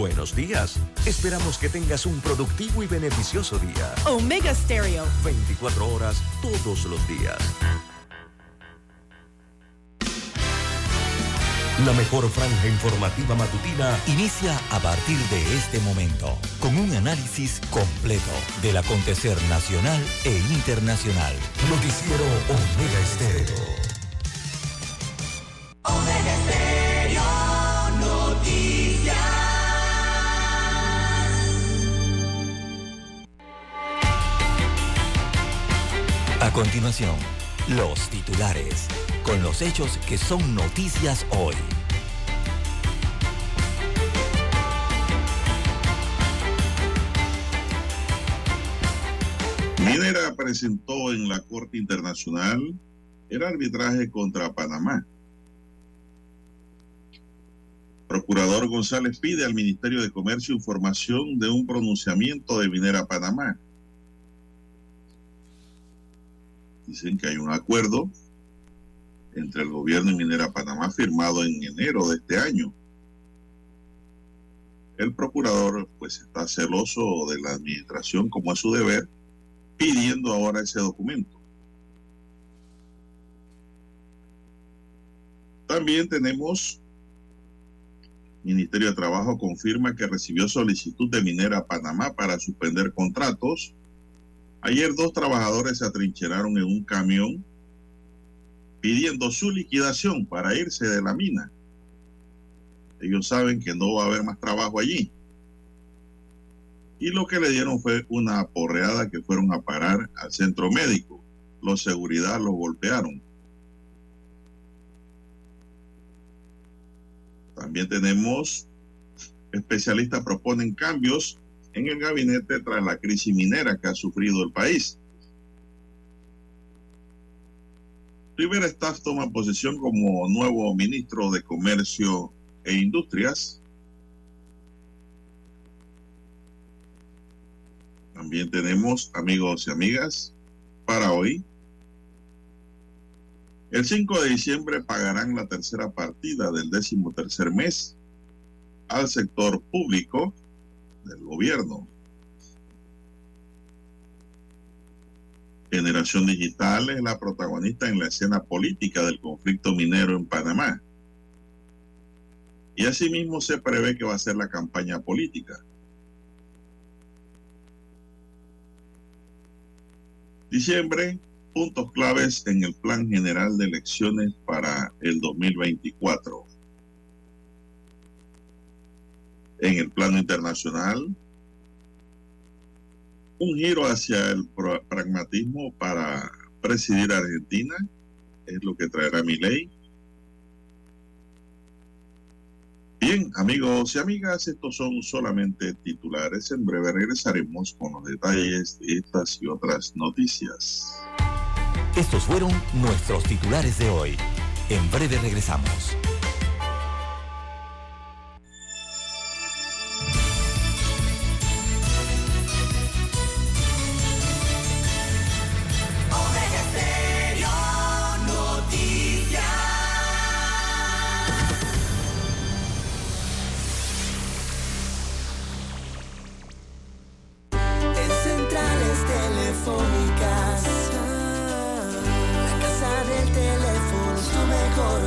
Buenos días. Esperamos que tengas un productivo y beneficioso día. Omega Stereo. 24 horas todos los días. La mejor franja informativa matutina inicia a partir de este momento con un análisis completo del acontecer nacional e internacional. Noticiero Omega Estéreo. A continuación, los titulares con los hechos que son noticias hoy. Minera presentó en la Corte Internacional el arbitraje contra Panamá. Procurador González pide al Ministerio de Comercio información de un pronunciamiento de Minera Panamá. Dicen que hay un acuerdo entre el gobierno y Minera Panamá firmado en enero de este año. El procurador pues está celoso de la administración como es su deber, pidiendo ahora ese documento. También tenemos Ministerio de Trabajo confirma que recibió solicitud de Minera Panamá para suspender contratos. Ayer dos trabajadores se atrincheraron en un camión pidiendo su liquidación para irse de la mina. Ellos saben que no va a haber más trabajo allí. Y lo que le dieron fue una porreada que fueron a parar al centro médico. Los seguridad los golpearon. También tenemos especialistas proponen cambios en el gabinete tras la crisis minera que ha sufrido el país. Rivera Staff toma posesión como nuevo ministro de Comercio e Industrias. También tenemos, amigos y amigas, para hoy. El 5 de diciembre pagarán la tercera partida del décimo tercer mes al sector público del gobierno. Generación Digital es la protagonista en la escena política del conflicto minero en Panamá. Y asimismo se prevé que va a ser la campaña política. Diciembre, puntos claves en el Plan General de Elecciones para el 2024. En el plano internacional, un giro hacia el pragmatismo para presidir Argentina es lo que traerá mi ley. Bien, amigos y amigas, estos son solamente titulares. En breve regresaremos con los detalles de estas y otras noticias. Estos fueron nuestros titulares de hoy. En breve regresamos.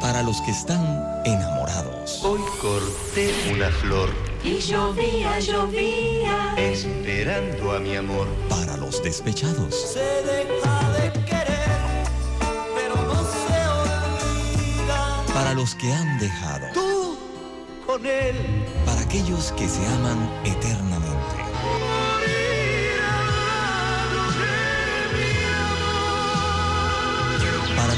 Para los que están enamorados. Hoy corté una flor. Y llovía, llovía. Esperando a mi amor. Para los despechados. Se deja de querer, pero no se olvida. Para los que han dejado. Tú con él. Para aquellos que se aman eternamente.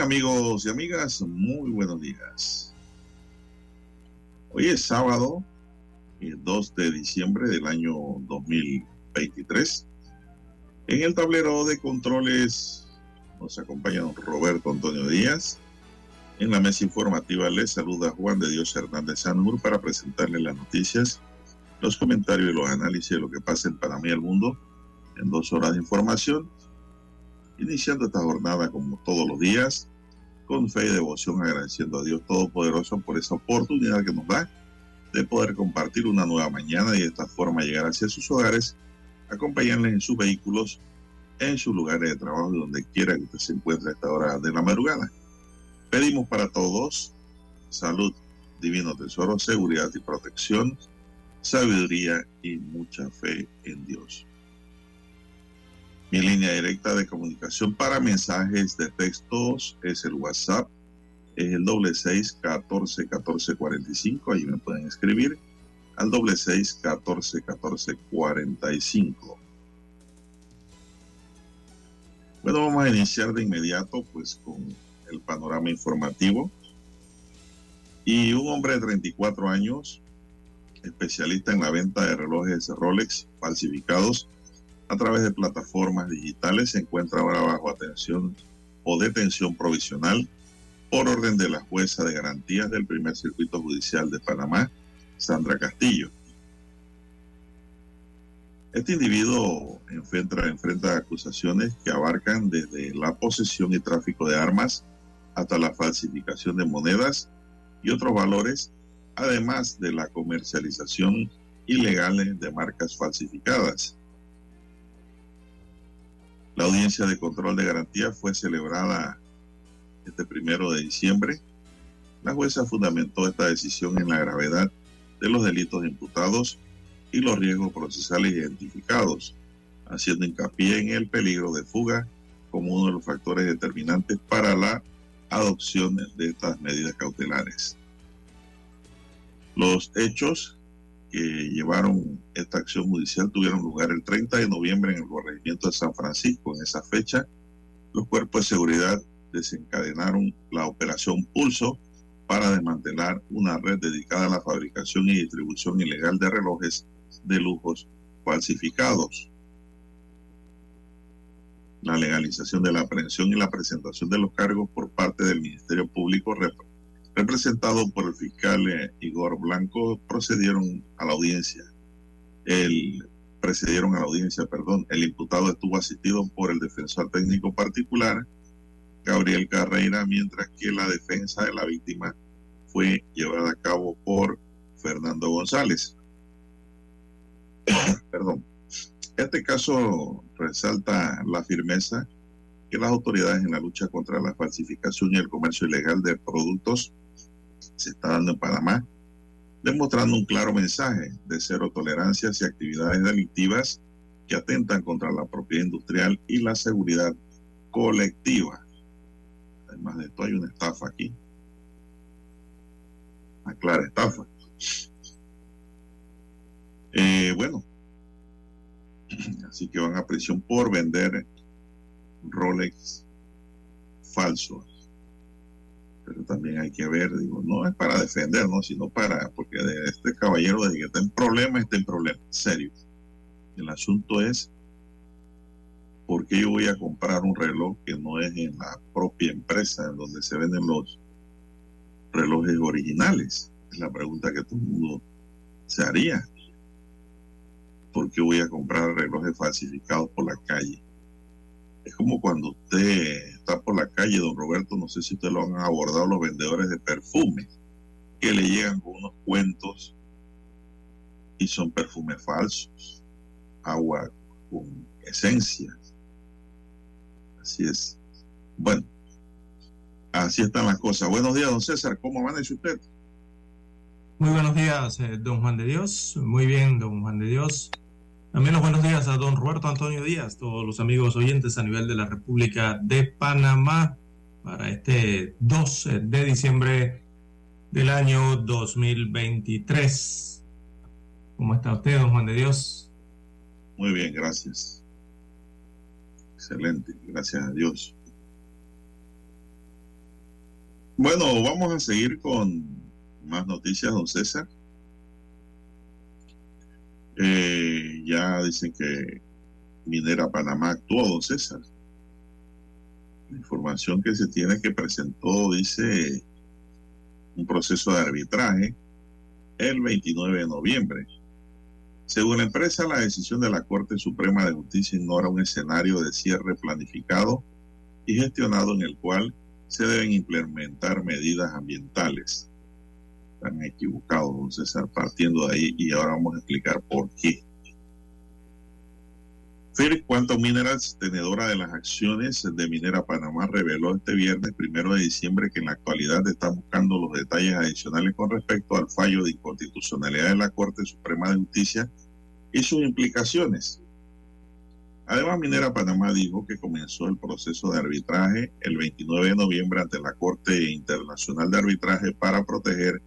Amigos y amigas, muy buenos días. Hoy es sábado, el 2 de diciembre del año 2023. En el tablero de controles nos acompaña Roberto Antonio Díaz. En la mesa informativa les saluda Juan de Dios Hernández Sanur para presentarle las noticias, los comentarios y los análisis de lo que pasa en Panamá y el mundo en dos horas de información iniciando esta jornada como todos los días, con fe y devoción, agradeciendo a Dios Todopoderoso por esa oportunidad que nos da de poder compartir una nueva mañana y de esta forma llegar hacia sus hogares, acompañarles en sus vehículos, en sus lugares de trabajo, donde quiera que usted se encuentre a esta hora de la madrugada. Pedimos para todos salud, divino tesoro, seguridad y protección, sabiduría y mucha fe en Dios. Mi línea directa de comunicación para mensajes de textos es el WhatsApp, es el doble seis catorce catorce cuarenta y cinco. Ahí me pueden escribir al doble seis catorce catorce cuarenta y cinco. Bueno, vamos a iniciar de inmediato pues con el panorama informativo. Y un hombre de 34 años, especialista en la venta de relojes Rolex falsificados, a través de plataformas digitales se encuentra ahora bajo atención o detención provisional por orden de la jueza de garantías del primer circuito judicial de Panamá, Sandra Castillo. Este individuo enfrenta, enfrenta acusaciones que abarcan desde la posesión y tráfico de armas hasta la falsificación de monedas y otros valores, además de la comercialización ilegal de marcas falsificadas. La audiencia de control de garantía fue celebrada este primero de diciembre. La jueza fundamentó esta decisión en la gravedad de los delitos imputados y los riesgos procesales identificados, haciendo hincapié en el peligro de fuga como uno de los factores determinantes para la adopción de estas medidas cautelares. Los hechos que llevaron esta acción judicial tuvieron lugar el 30 de noviembre en el corregimiento de San Francisco. En esa fecha, los cuerpos de seguridad desencadenaron la operación Pulso para desmantelar una red dedicada a la fabricación y distribución ilegal de relojes de lujos falsificados. La legalización de la aprehensión y la presentación de los cargos por parte del Ministerio Público representado por el fiscal eh, Igor Blanco, procedieron a la audiencia. El, precedieron a la audiencia, perdón. El imputado estuvo asistido por el defensor técnico particular, Gabriel Carreira, mientras que la defensa de la víctima fue llevada a cabo por Fernando González. perdón. Este caso resalta la firmeza que las autoridades en la lucha contra la falsificación y el comercio ilegal de productos se está dando en Panamá, demostrando un claro mensaje de cero tolerancia hacia actividades delictivas que atentan contra la propiedad industrial y la seguridad colectiva. Además de esto hay una estafa aquí. Una clara estafa. Eh, bueno, así que van a prisión por vender Rolex falsos pero también hay que ver, digo, no es para defendernos, sino para, porque de este caballero, desde que está en problema, está en problema, serio. El asunto es, ¿por qué yo voy a comprar un reloj que no es en la propia empresa en donde se venden los relojes originales? Es la pregunta que todo el mundo se haría. ¿Por qué voy a comprar relojes falsificados por la calle? Es como cuando usted está por la calle, don Roberto, no sé si usted lo han abordado los vendedores de perfumes, que le llegan con unos cuentos y son perfumes falsos, agua con esencias. Así es. Bueno, así están las cosas. Buenos días, don César. ¿Cómo amanece usted? Muy buenos días, eh, don Juan de Dios. Muy bien, don Juan de Dios. También los buenos días a don Roberto Antonio Díaz, todos los amigos oyentes a nivel de la República de Panamá para este 12 de diciembre del año 2023. ¿Cómo está usted, don Juan de Dios? Muy bien, gracias. Excelente, gracias a Dios. Bueno, vamos a seguir con más noticias, don César. Eh, ya dicen que Minera Panamá actuó, César. La información que se tiene que presentó dice un proceso de arbitraje el 29 de noviembre. Según la empresa, la decisión de la Corte Suprema de Justicia ignora un escenario de cierre planificado y gestionado en el cual se deben implementar medidas ambientales. Están equivocados, don César, partiendo de ahí y ahora vamos a explicar por qué. First Quantum Minerals, tenedora de las acciones de Minera Panamá, reveló este viernes primero de diciembre que en la actualidad está buscando los detalles adicionales con respecto al fallo de inconstitucionalidad de la Corte Suprema de Justicia y sus implicaciones. Además, Minera Panamá dijo que comenzó el proceso de arbitraje el 29 de noviembre ante la Corte Internacional de Arbitraje para proteger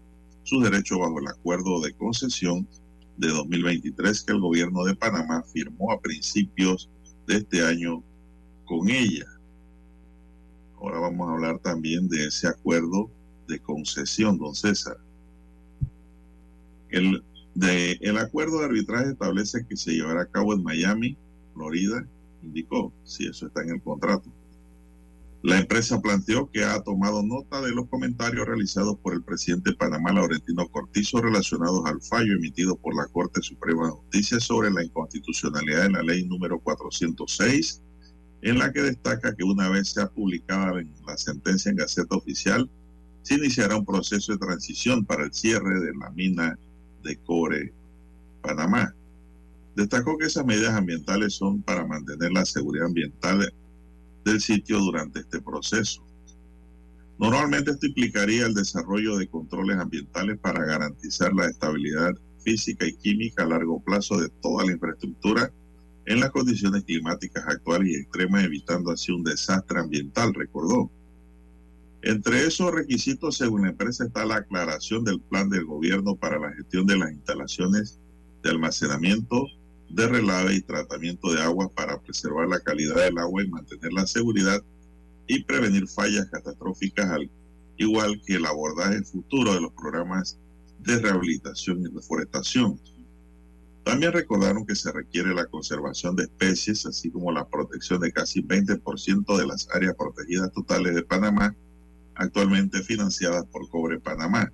sus derechos bajo el acuerdo de concesión de 2023 que el gobierno de Panamá firmó a principios de este año con ella. Ahora vamos a hablar también de ese acuerdo de concesión, don César. El, de, el acuerdo de arbitraje establece que se llevará a cabo en Miami, Florida, indicó, si eso está en el contrato. La empresa planteó que ha tomado nota de los comentarios realizados por el presidente de Panamá, Laurentino Cortizo, relacionados al fallo emitido por la Corte Suprema de Justicia sobre la inconstitucionalidad de la ley número 406, en la que destaca que una vez sea publicada en la sentencia en Gaceta Oficial, se iniciará un proceso de transición para el cierre de la mina de cobre Panamá. Destacó que esas medidas ambientales son para mantener la seguridad ambiental del sitio durante este proceso. Normalmente esto implicaría el desarrollo de controles ambientales para garantizar la estabilidad física y química a largo plazo de toda la infraestructura en las condiciones climáticas actuales y extremas, evitando así un desastre ambiental, recordó. Entre esos requisitos, según la empresa, está la aclaración del plan del gobierno para la gestión de las instalaciones de almacenamiento, de relave y tratamiento de agua para preservar la calidad del agua y mantener la seguridad y prevenir fallas catastróficas, al igual que el abordaje futuro de los programas de rehabilitación y reforestación. También recordaron que se requiere la conservación de especies, así como la protección de casi 20% de las áreas protegidas totales de Panamá, actualmente financiadas por Cobre Panamá.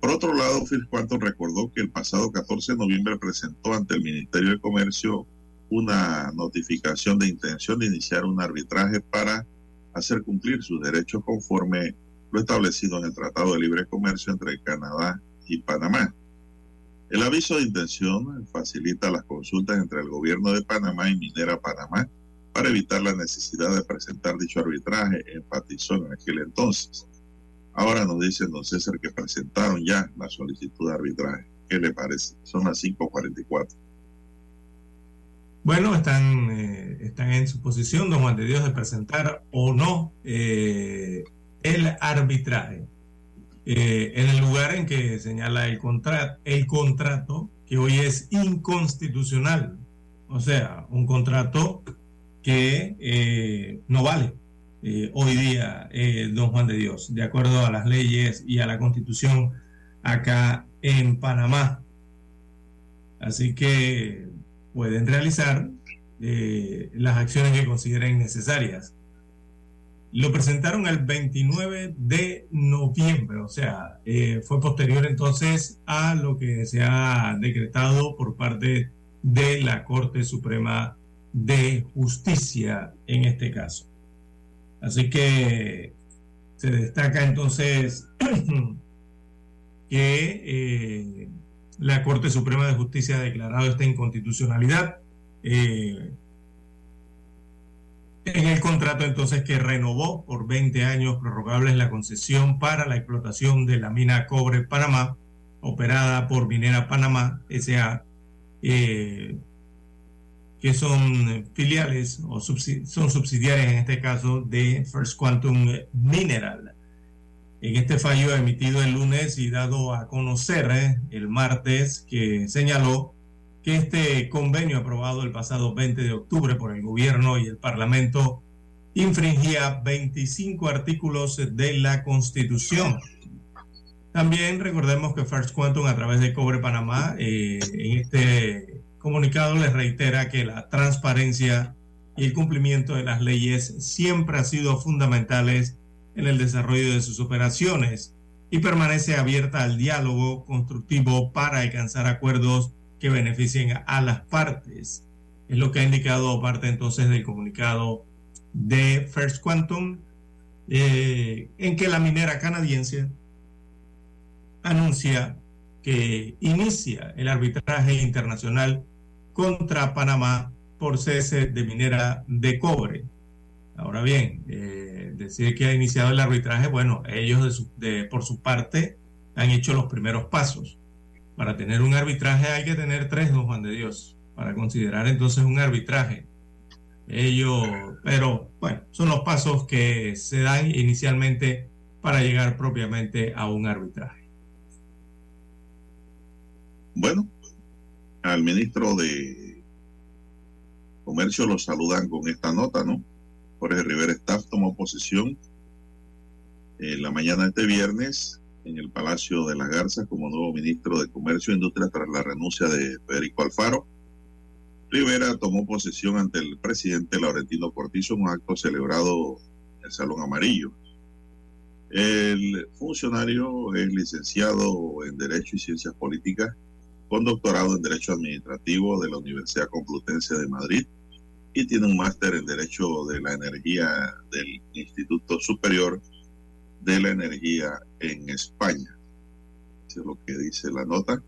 Por otro lado, Phil Quantum recordó que el pasado 14 de noviembre presentó ante el Ministerio de Comercio una notificación de intención de iniciar un arbitraje para hacer cumplir sus derechos conforme lo establecido en el Tratado de Libre Comercio entre Canadá y Panamá. El aviso de intención facilita las consultas entre el gobierno de Panamá y Minera Panamá para evitar la necesidad de presentar dicho arbitraje, enfatizó en aquel entonces. Ahora nos dicen, don César, que presentaron ya la solicitud de arbitraje. ¿Qué le parece? Son las 5.44. Bueno, están, eh, están en su posición, don Juan de Dios, de presentar o no eh, el arbitraje. Eh, en el lugar en que señala el, contra el contrato, que hoy es inconstitucional. O sea, un contrato que no vale eh, hoy día, eh, don Juan de Dios, de acuerdo a las leyes y a la constitución acá en Panamá. Así que pueden realizar eh, las acciones que consideren necesarias. Lo presentaron el 29 de noviembre, o sea, fue posterior entonces a lo que se ha decretado por parte de la Corte Suprema de Justicia en este caso. Así que se destaca entonces que eh, la Corte Suprema de Justicia ha declarado esta inconstitucionalidad eh, en el contrato entonces que renovó por 20 años prorrogables la concesión para la explotación de la mina Cobre Panamá, operada por Minera Panamá S.A., eh, que son filiales o subsidi son subsidiarias en este caso de First Quantum Mineral. En este fallo emitido el lunes y dado a conocer eh, el martes que señaló que este convenio aprobado el pasado 20 de octubre por el gobierno y el Parlamento infringía 25 artículos de la Constitución. También recordemos que First Quantum a través de Cobre Panamá eh, en este comunicado les reitera que la transparencia y el cumplimiento de las leyes siempre han sido fundamentales en el desarrollo de sus operaciones y permanece abierta al diálogo constructivo para alcanzar acuerdos que beneficien a las partes. Es lo que ha indicado parte entonces del comunicado de First Quantum, eh, en que la minera canadiense anuncia que inicia el arbitraje internacional contra Panamá por cese de minera de cobre. Ahora bien, eh, decir que ha iniciado el arbitraje, bueno, ellos por su parte han hecho los primeros pasos. Para tener un arbitraje hay que tener tres, don Juan de Dios, para considerar entonces un arbitraje. Ellos, pero bueno, son los pasos que se dan inicialmente para llegar propiamente a un arbitraje. Bueno, al ministro de Comercio lo saludan con esta nota, ¿no? Jorge Rivera Staff tomó posesión en la mañana de este viernes en el Palacio de las Garzas como nuevo ministro de Comercio e Industria tras la renuncia de Federico Alfaro. Rivera tomó posesión ante el presidente Laurentino Cortizo en un acto celebrado en el Salón Amarillo. El funcionario es licenciado en Derecho y Ciencias Políticas con doctorado en Derecho Administrativo de la Universidad Complutense de Madrid y tiene un máster en Derecho de la Energía del Instituto Superior de la Energía en España. Es lo que dice la nota.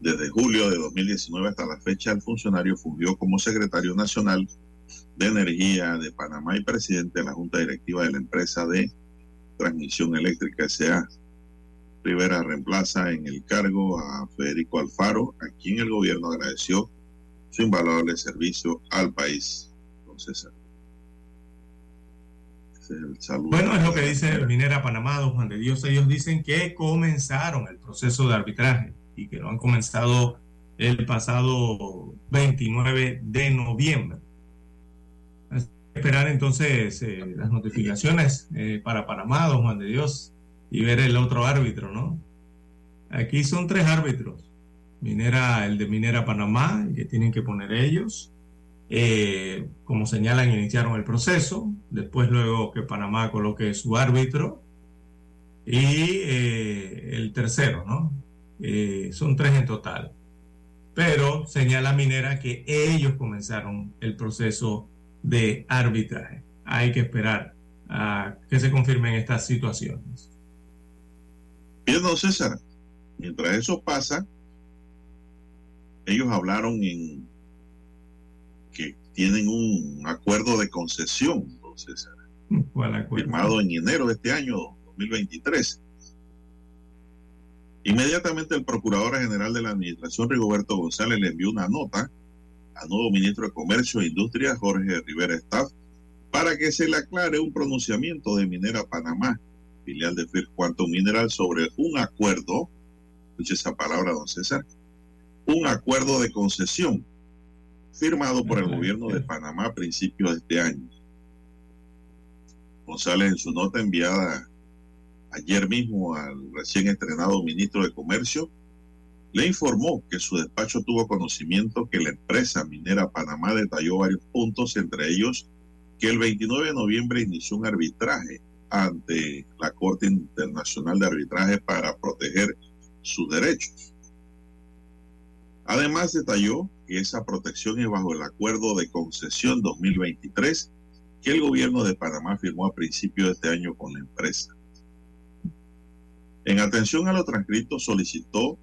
Desde julio de 2019 hasta la fecha, el funcionario fungió como secretario nacional de Energía de Panamá y presidente de la Junta Directiva de la empresa de Transmisión Eléctrica S.A. Rivera reemplaza en el cargo a Federico Alfaro, a quien el gobierno agradeció su invaluable servicio al país. Entonces, bueno, es lo que dice Minera Panamá, don Juan de Dios. Ellos dicen que comenzaron el proceso de arbitraje y que lo han comenzado el pasado 29 de noviembre. Esperar entonces eh, las notificaciones eh, para Panamá, don Juan de Dios, y ver el otro árbitro, ¿no? Aquí son tres árbitros. Minera, el de Minera Panamá, que tienen que poner ellos. Eh, como señalan, iniciaron el proceso. Después, luego que Panamá coloque su árbitro. Y eh, el tercero, ¿no? Eh, son tres en total. Pero señala Minera que ellos comenzaron el proceso de arbitraje. Hay que esperar a que se confirmen estas situaciones. Bien, don César, mientras eso pasa, ellos hablaron en que tienen un acuerdo de concesión, don César, firmado en enero de este año 2023. Inmediatamente el Procurador General de la Administración, Rigoberto González, le envió una nota al nuevo ministro de Comercio e Industria, Jorge Rivera Staff, para que se le aclare un pronunciamiento de Minera Panamá, filial de First Quantum Mineral, sobre un acuerdo, escuche esa palabra, don César, un acuerdo de concesión firmado por el gobierno de Panamá a principios de este año. González en su nota enviada ayer mismo al recién estrenado ministro de Comercio, le informó que su despacho tuvo conocimiento que la empresa minera Panamá detalló varios puntos, entre ellos que el 29 de noviembre inició un arbitraje ante la Corte Internacional de Arbitraje para proteger sus derechos. Además, detalló que esa protección es bajo el acuerdo de concesión 2023 que el gobierno de Panamá firmó a principios de este año con la empresa. En atención a lo transcrito, solicitó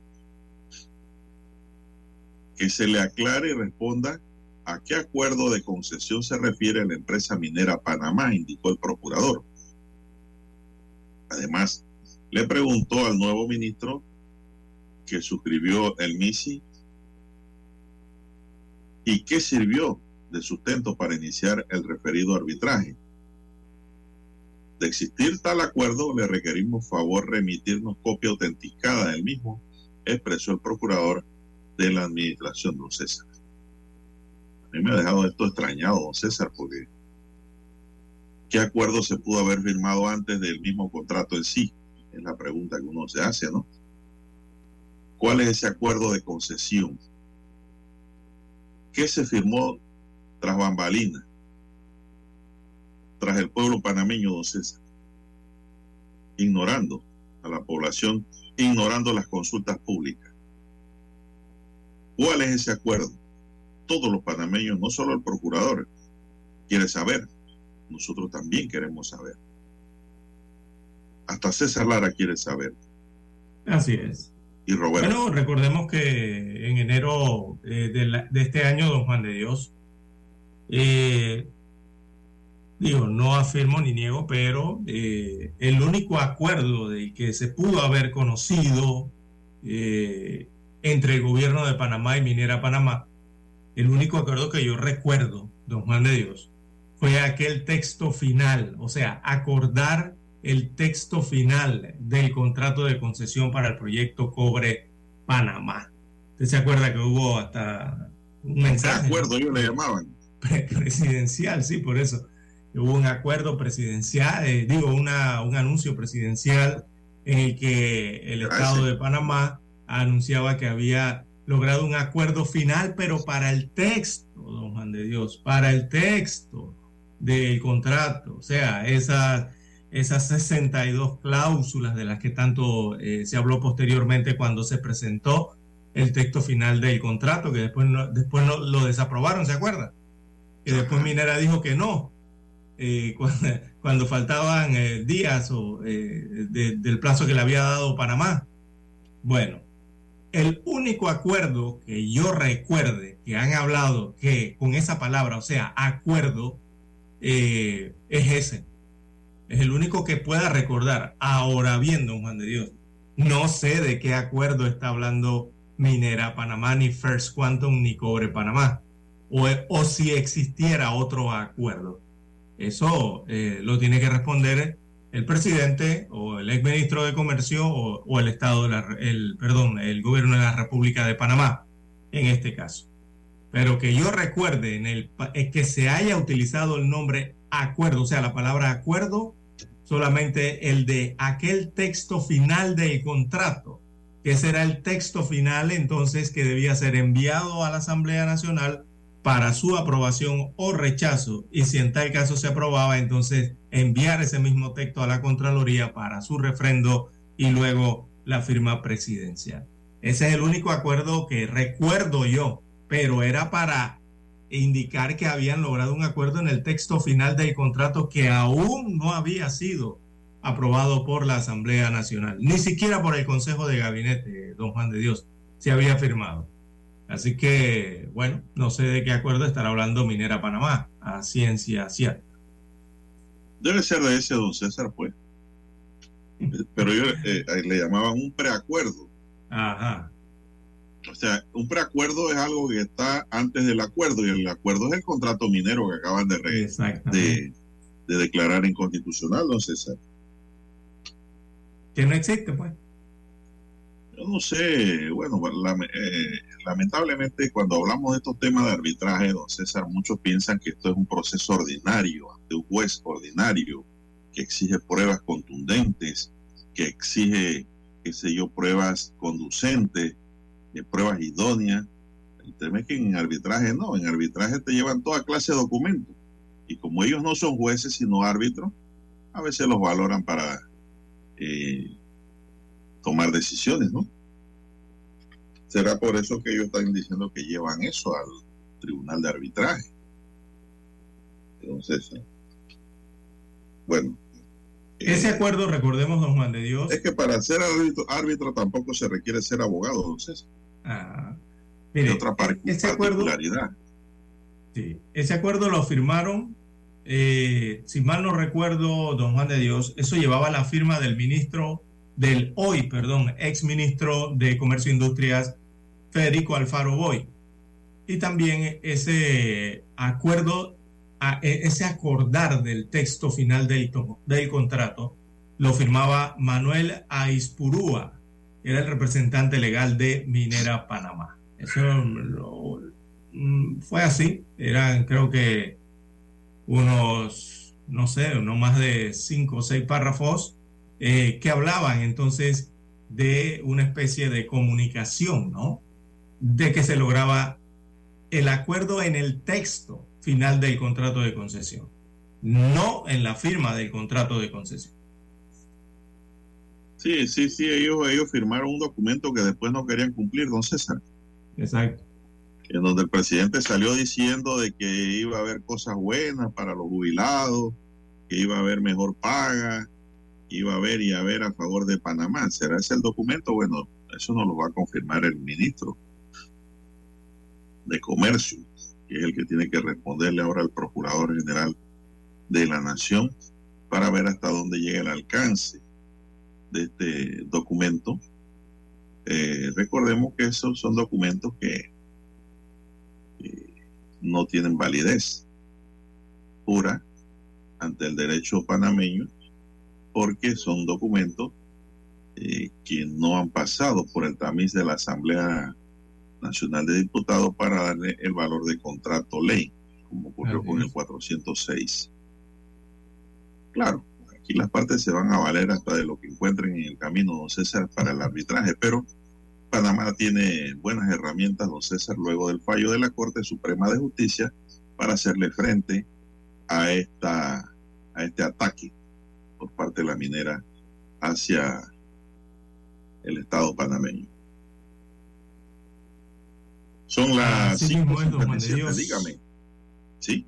que se le aclare y responda a qué acuerdo de concesión se refiere la empresa minera Panamá, indicó el procurador. Además, le preguntó al nuevo ministro que suscribió el MISI y qué sirvió de sustento para iniciar el referido arbitraje. De existir tal acuerdo, le requerimos favor remitirnos copia autenticada del mismo, expresó el procurador de la administración, don César. A mí me ha dejado esto extrañado, don César, porque ¿qué acuerdo se pudo haber firmado antes del mismo contrato en sí? Es la pregunta que uno se hace, ¿no? ¿Cuál es ese acuerdo de concesión? ¿Qué se firmó tras bambalinas? Tras el pueblo panameño, don César. Ignorando a la población, ignorando las consultas públicas. ¿Cuál es ese acuerdo? Todos los panameños, no solo el procurador, quiere saber. Nosotros también queremos saber. Hasta César Lara quiere saber. Así es. Y Roberto. Bueno, recordemos que en enero eh, de, la- de este año, don Juan de Dios, eh, digo, no afirmo ni niego, pero eh, el único acuerdo del que se pudo haber conocido eh, entre el gobierno de Panamá y Minera Panamá, el único acuerdo que yo recuerdo, don Juan de Dios, fue aquel texto final, o sea, acordar el texto final del contrato de concesión para el proyecto Cobre Panamá. ¿Usted se acuerda que hubo hasta un mensaje? acuerdo, ellos le llamaban. pre- presidencial, sí, por eso. Hubo un acuerdo presidencial, eh, digo, una, un anuncio presidencial en el que el Gracias. Estado de Panamá anunciaba que había logrado un acuerdo final, pero para el texto, don Juan de Dios, para el texto del contrato, o sea, esas, esas 62 cláusulas de las que tanto eh, se habló posteriormente cuando se presentó el texto final del contrato, que después, no- después no, lo desaprobaron, ¿se acuerda? que después Minera dijo que no, eh, cuando, cuando faltaban eh, días o, de- del plazo que le había dado Panamá. Bueno, el único acuerdo que yo recuerde que han hablado que con esa palabra, o sea, acuerdo, eh, es ese. Es el único que pueda recordar. Ahora bien, don Juan de Dios, no sé de qué acuerdo está hablando Minera Panamá, ni First Quantum, ni Cobre Panamá o, o si existiera otro acuerdo. Eso eh, lo tiene que responder el presidente o el exministro de Comercio o, el Estado de el, perdón, el gobierno de la República de Panamá, en este caso. Pero que yo recuerde en el es que se haya utilizado el nombre acuerdo, o sea, la palabra acuerdo, solamente el de aquel texto final del contrato, que será el texto final entonces que debía ser enviado a la Asamblea Nacional para su aprobación o rechazo y si en tal caso se aprobaba, entonces enviar ese mismo texto a la Contraloría para su refrendo y luego la firma presidencial. Ese es el único acuerdo que recuerdo yo, pero era para indicar que habían logrado un acuerdo en el texto final del contrato que aún no había sido aprobado por la Asamblea Nacional, ni siquiera por el Consejo de Gabinete, don Juan de Dios, se había firmado. Así que, bueno, no sé de qué acuerdo estará hablando Minera Panamá, a ciencia cierta. Debe ser de ese don César, pues. Pero yo eh, le llamaban un preacuerdo. Ajá, O sea, un preacuerdo es algo que está antes del acuerdo y el acuerdo es el contrato minero que acaban de, re- de, de declarar inconstitucional, don César. Que no existe, pues. Yo no sé, bueno, lame- eh, lamentablemente cuando hablamos de estos temas de arbitraje, don César, muchos piensan que esto es un proceso ordinario, ante un juez ordinario, que exige pruebas contundentes, que exige, qué sé yo, pruebas conducentes, eh, pruebas idóneas. El tema es que en arbitraje no, en arbitraje te llevan toda clase de documentos. Y como ellos no son jueces sino árbitros, a veces los valoran para... eh, tomar decisiones, ¿no? Será por eso que ellos están diciendo que llevan eso al tribunal de arbitraje. Entonces, bueno. Ese eh, acuerdo, recordemos, don Juan de Dios, Es que para ser árbitro, árbitro tampoco se requiere ser abogado, entonces. Ah, de mire, otra par- ese acuerdo, sí, ese acuerdo lo firmaron, eh, si mal no recuerdo, don Juan de Dios, eso llevaba la firma del ministro, del hoy, perdón, ex ministro de Comercio e Industrias, Federico Alfaro Boy. Y también ese acuerdo, e- ese acordar del texto final del, del contrato, lo firmaba Manuel Aispurúa, era el representante legal de Minera Panamá. Eso lo- mm, fue así, eran creo que unos, no sé, no más de cinco o seis párrafos eh, que hablaban entonces de una especie de comunicación, ¿no? De que se lograba el acuerdo en el texto final del contrato de concesión, no en la firma del contrato de concesión. Sí, sí, sí, ellos, ellos firmaron un documento que después no querían cumplir, don César, Exacto. en donde el presidente salió diciendo de que iba a haber cosas buenas para los jubilados, que iba a haber mejor paga, iba a haber y a haber a favor de Panamá. ¿Será ese el documento? Bueno, eso no lo va a confirmar el ministro de Comercio, que es el que tiene que responderle ahora al Procurador General de la Nación para ver hasta dónde llega el alcance de este documento. Eh, recordemos que esos son documentos que eh, no tienen validez pura ante el derecho panameño porque son documentos eh, que no han pasado por el tamiz de la Asamblea Nacional de Diputados para darle el valor de contrato ley, como ocurrió Así con el es. 406. Claro, aquí las partes se van a valer hasta de lo que encuentren en el camino, don César, para el arbitraje, pero Panamá tiene buenas herramientas, don César, luego del fallo de la Corte Suprema de Justicia para hacerle frente a esta a este ataque por parte de la minera hacia el Estado panameño. Son las Así mismo es, don Juan de 5:57, Dios. dígame. Sí,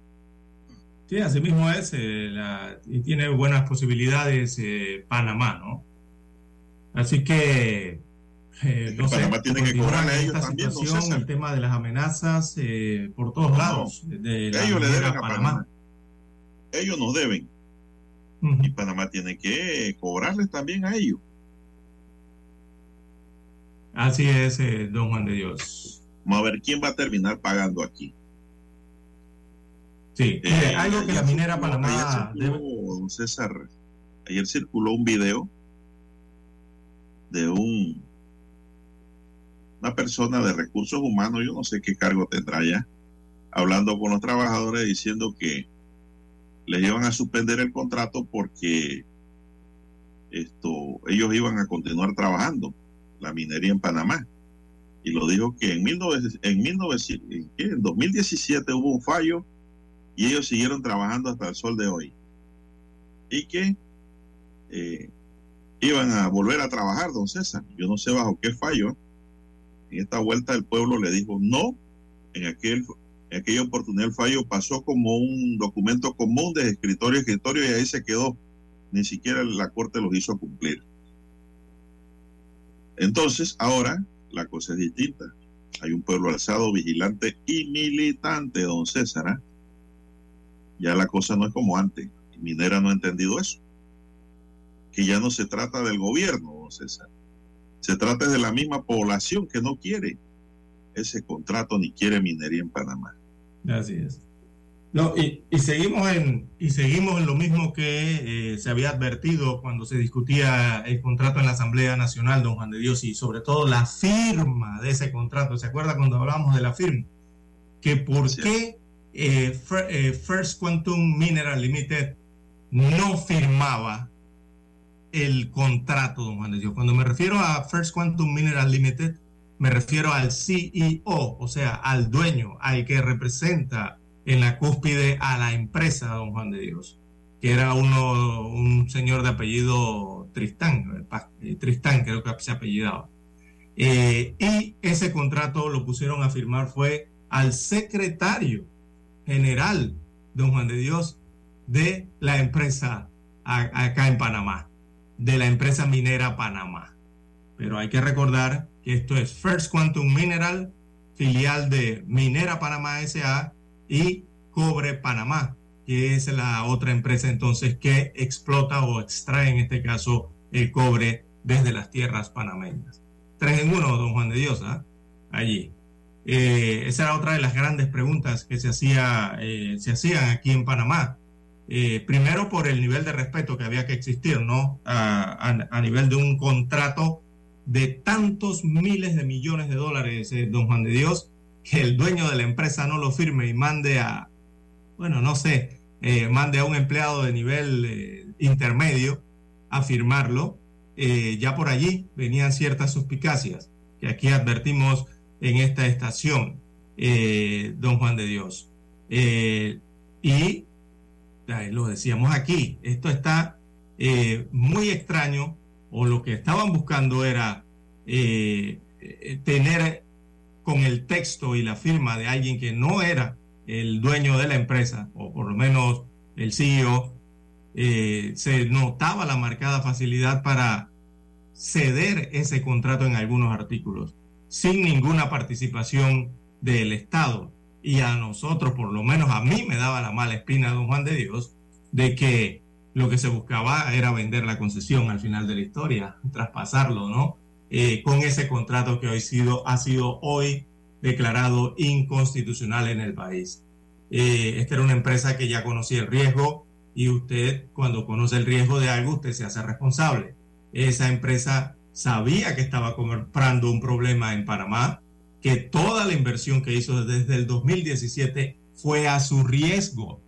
Sí, así mismo es, eh, la- y tiene buenas posibilidades eh, Panamá, ¿no? Así que, eh, no sé, Panamá tiene que cobrarle a ellos también, el tema de las amenazas eh, por todos No, lados de la ellos le deben a Panamá. Ellos nos deben y Panamá tiene que cobrarles también a ellos. Así es, eh, don Juan de Dios. Vamos a ver quién va a terminar pagando aquí. Sí, Eh, algo que la minera circuló- Panamá ayer circuló, debe... César, ayer circuló un video de un una persona de recursos humanos, yo no sé qué cargo tendrá ya, hablando con los trabajadores diciendo que les iban a suspender el contrato porque esto ellos iban a continuar trabajando la minería en Panamá. Y lo dijo que en, 19, en, 1900 ¿en qué? en 2017 hubo un fallo y ellos siguieron trabajando hasta el sol de hoy. Y que eh, iban a volver a trabajar, don César. Yo no sé bajo qué fallo. En esta vuelta el pueblo le dijo no. En, aquel, en aquella oportunidad el fallo pasó como un documento común de escritorio a escritorio y ahí se quedó. Ni siquiera la corte los hizo cumplir. Entonces, ahora la cosa es distinta. Hay un pueblo alzado, vigilante y militante, don César. ¿ah? Ya la cosa no es como antes. Minera no ha entendido eso. Que ya no se trata del gobierno, César. Se trata de la misma población que no quiere ese contrato ni quiere minería en Panamá. Así es. No, y, y seguimos en y seguimos en lo mismo que eh, se había advertido cuando se discutía el contrato en la Asamblea Nacional, don Juan de Dios, y sobre todo la firma de ese contrato. ¿Se acuerda cuando hablábamos de la firma? Que por Sí. qué eh, eh, First Quantum Mineral Limited no firmaba el contrato, don Juan de Dios. Cuando me refiero a First Quantum Mineral Limited, me refiero al CEO, o sea, al dueño, al que representa en la cúspide a la empresa, don Juan de Dios, que era uno, un señor de apellido Tristán, eh, Tristán creo que se apellidaba. Y ese contrato lo pusieron a firmar fue al secretario general, don Juan de Dios, de la empresa acá en Panamá, de la empresa minera Panamá. Pero hay que recordar que esto es First Quantum Mineral, filial de Minera Panamá SA y Cobre Panamá, que es la otra empresa entonces que explota o extrae en este caso el cobre desde las tierras panameñas. Tres en uno, don Juan de Dios, ¿ah? allí. Eh, esa era otra de las grandes preguntas que se, hacía, eh, se hacían aquí en Panamá. Eh, primero por el nivel de respeto que había que existir, ¿no? A, a- nivel de un contrato de tantos miles de millones de dólares, eh, don Juan de Dios, que el dueño de la empresa no lo firme y mande a, bueno, no sé, mande a un empleado de nivel intermedio a firmarlo. Ya por allí venían ciertas suspicacias que aquí advertimos en esta estación, eh, don Juan de Dios. Eh, y lo decíamos aquí, esto está eh, muy extraño o lo que estaban buscando era tener con el texto y la firma de alguien que no era el dueño de la empresa, o por lo menos el CEO, se notaba la marcada facilidad para ceder ese contrato en algunos artículos, sin ninguna participación del Estado. Y a nosotros, por lo menos a mí me daba la mala espina, don Juan de Dios, de que lo que se buscaba era vender la concesión al final de la historia, traspasarlo, ¿no? Eh, con ese contrato que hoy sido, ha sido hoy declarado inconstitucional en el país. Eh, esta era una empresa que ya conocía el riesgo y usted cuando conoce el riesgo de algo, usted se hace responsable. Esa empresa sabía que estaba comprando un problema en Panamá, que toda la inversión que hizo desde el 2017 fue a su riesgo,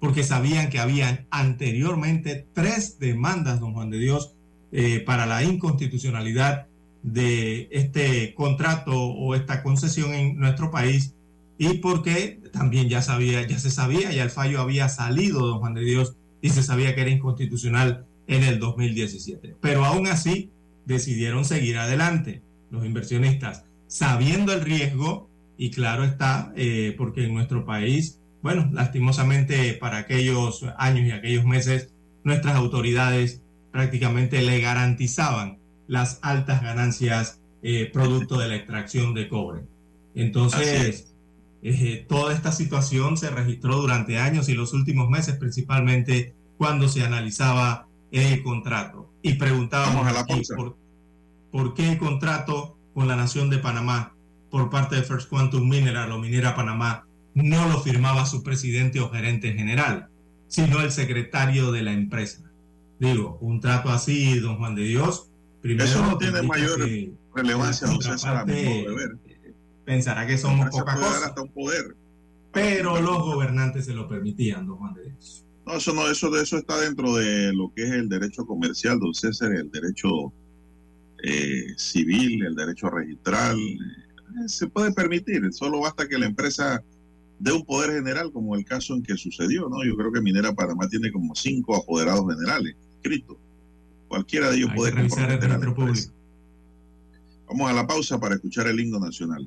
porque sabían que habían anteriormente tres demandas, don Juan de Dios, eh, para la inconstitucionalidad de este contrato o esta concesión en nuestro país y porque también ya sabía, ya se sabía, ya el fallo había salido, don Juan de Dios, y se sabía que era inconstitucional en el 2017. Pero aún así decidieron seguir adelante los inversionistas, sabiendo el riesgo, y claro está, eh, porque en nuestro país, bueno, lastimosamente para aquellos años y aquellos meses, nuestras autoridades prácticamente le garantizaban las altas ganancias eh, producto de la extracción de cobre. Entonces, eh, toda esta situación se registró durante años y los últimos meses, principalmente cuando se analizaba el contrato. Y preguntábamos a la por, por qué el contrato con la nación de Panamá por parte de First Quantum Mineral o Minera Panamá no lo firmaba su presidente o gerente general, sino el secretario de la empresa. Digo, un trato así, don Juan de Dios, primero Eso no tiene mayor que- Relevancia, don César, de ver. pensará que somos poca cosa, hasta un poder. pero los gobernantes se lo permitían, don Juan de Dios. No, eso no, eso, eso está dentro de lo que es el derecho comercial, don César, el derecho eh, civil, el derecho registral. eh, se puede permitir, solo basta que la empresa dé un poder general, como el caso en que sucedió, ¿no? Yo creo que Minera Panamá tiene como cinco apoderados generales inscritos. Cualquiera de ellos Hay puede que revisar el comprometer a la empresa. público. Vamos a la pausa para escuchar el himno nacional.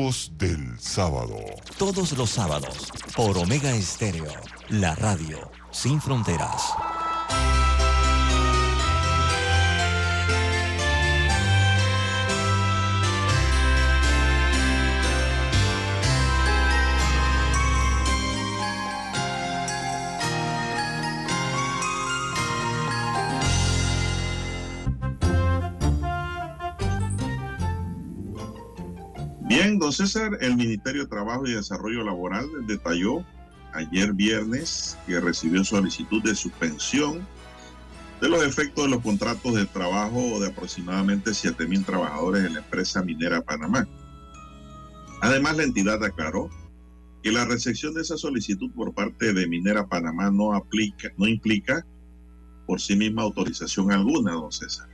Del sábado. Todos los sábados, por Omega Estéreo, la radio sin fronteras. César, el Ministerio de Trabajo y Desarrollo Laboral detalló ayer viernes que recibió solicitud de suspensión de los efectos de los contratos de trabajo de aproximadamente 7 mil trabajadores de la empresa minera Panamá. Además, la entidad aclaró que la recepción de esa solicitud por parte de Minera Panamá no aplica, no implica por sí misma autorización alguna, don César.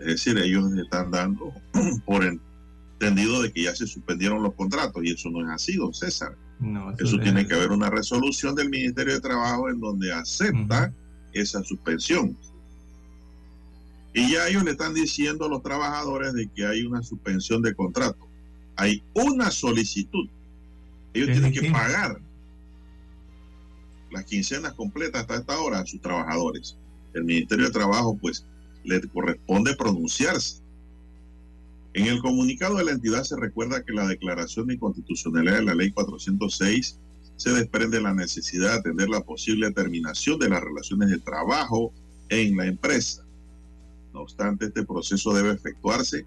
Es decir, ellos están dando por entendido de que ya se suspendieron los contratos y eso no es así, don César. No, Eso es- tiene que haber una resolución del Ministerio de Trabajo en donde acepta esa suspensión. Y ya ellos le están diciendo a los trabajadores de que hay una suspensión de contrato. Hay una solicitud. Ellos tienen que pagar las quincenas completas hasta esta hora a sus trabajadores. El Ministerio de Trabajo, pues, le corresponde pronunciarse. En el comunicado de la entidad se recuerda que la declaración de inconstitucionalidad de la ley 406 se desprende la necesidad de atender la posible terminación de las relaciones de trabajo en la empresa. No obstante, este proceso debe efectuarse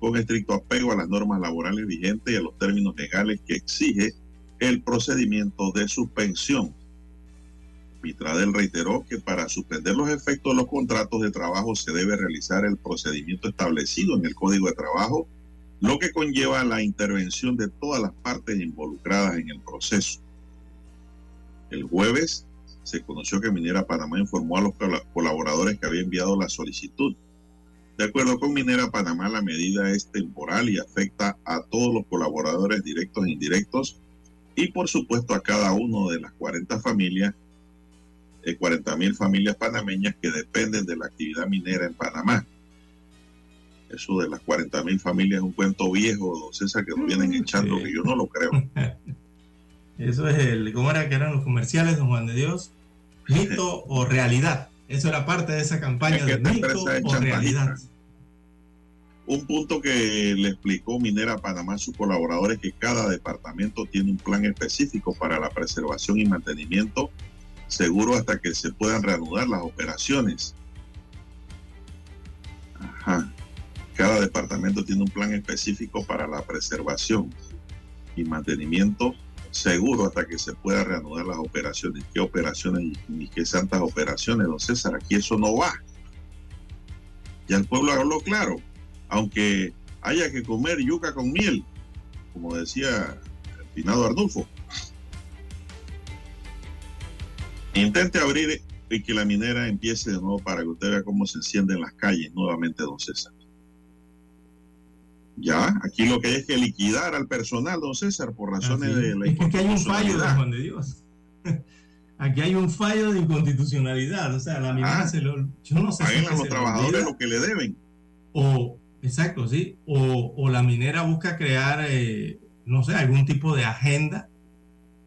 con estricto apego a las normas laborales vigentes y a los términos legales que exige el procedimiento de suspensión. Mitradel reiteró que para suspender los efectos de los contratos de trabajo se debe realizar el procedimiento establecido en el Código de Trabajo, lo que conlleva la intervención de todas las partes involucradas en el proceso. El jueves se conoció que Minera Panamá informó a los cola- colaboradores que había enviado la solicitud. De acuerdo con Minera Panamá, la medida es temporal y afecta a todos los colaboradores directos e indirectos y por supuesto a cada uno de las 40 familias, eh, 40 mil familias panameñas que dependen de la actividad minera en Panamá. Eso de las 40 mil familias es un cuento viejo, don César, que nos vienen echando, sí. que yo no lo creo. Eso es el, ¿cómo era que eran los comerciales, don Juan de Dios? Mito o realidad. Eso era parte de esa campaña Es que de mito o realidad. Un punto que le explicó Minera Panamá a sus colaboradores es que cada departamento tiene un plan específico para la preservación y mantenimiento seguro hasta que se puedan reanudar las operaciones. Ajá. Cada departamento tiene un plan específico para la preservación y mantenimiento seguro hasta que se pueda reanudar las operaciones. ¿Qué operaciones y qué santas operaciones, don César? Aquí eso no va. Ya el pueblo habló claro aunque haya que comer yuca con miel, como decía el finado Arnulfo. Intente abrir y que la minera empiece de nuevo para que usted vea cómo se encienden las calles nuevamente, don César. Ya, aquí lo que hay es que liquidar al personal, don César, por razones Así de la Es que aquí hay un fallo, don. Juan de Dios. Aquí hay un fallo de inconstitucionalidad. O sea, la minera Ah. se lo. Yo no sé si a los trabajadores lo que le deben. o exacto sí o, o la minera busca crear eh, no sé algún tipo de agenda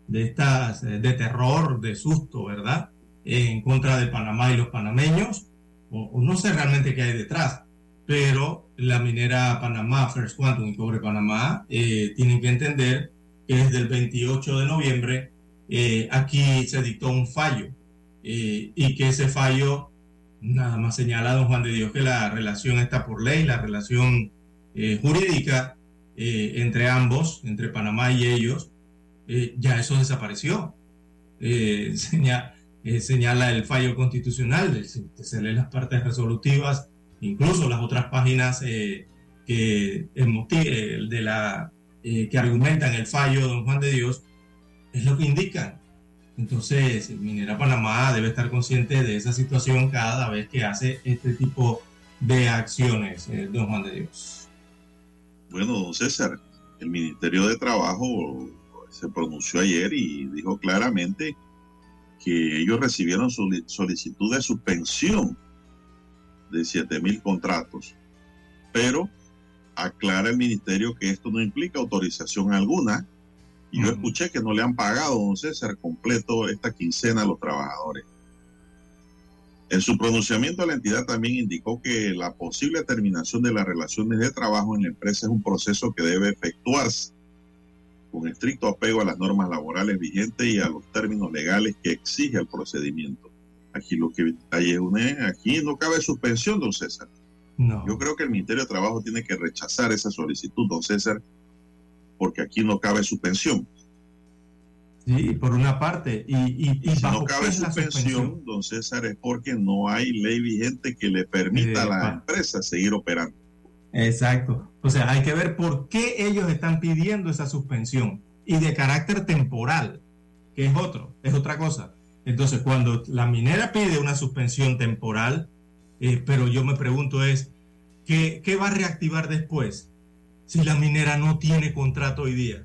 de estas eh, de terror de susto verdad en contra de Panamá y los panameños o, o no sé realmente qué hay detrás pero la minera Panamá First Quantum y Cobre Panamá eh, tienen que entender que desde el 28 de noviembre eh, aquí se dictó un fallo eh, y que ese fallo nada más señala don Juan de Dios que la relación está por ley, la relación eh, jurídica eh, entre ambos, entre Panamá y ellos, eh, ya eso desapareció. Eh, eh, señala el fallo constitucional, se, leen las partes resolutivas incluso las otras páginas eh, que, de la, que argumentan el fallo de Don Juan de Dios, es lo que indican. Entonces, Minera Panamá debe estar consciente de esa situación cada vez que hace este tipo de acciones, Don Juan de Dios. Bueno, don César, el Ministerio de Trabajo se pronunció ayer y dijo claramente que ellos recibieron soli- solicitud de suspensión de 7 mil contratos, pero aclara el ministerio que esto no implica autorización alguna. Y yo escuché que no le han pagado, don César, completo esta quincena a los trabajadores. En su pronunciamiento, la entidad también indicó que la posible terminación de las relaciones de trabajo en la empresa es un proceso que debe efectuarse con estricto apego a las normas laborales vigentes y a los términos legales que exige el procedimiento. Aquí lo que hay es una, aquí no cabe suspensión, don César. No. Yo creo que el Ministerio de Trabajo tiene que rechazar esa solicitud, don César, porque aquí no cabe suspensión. Sí, por una parte. Y, y, Y y si no cabe suspensión, don César, es porque no hay ley vigente que le permita a la empresa seguir operando. Exacto. O sea, hay que ver por qué ellos están pidiendo esa suspensión y de carácter temporal, que es otro, es otra cosa. Entonces, cuando la minera pide una suspensión temporal, eh, pero yo me pregunto es, ¿qué, ¿qué va a reactivar después si la minera no tiene contrato hoy día?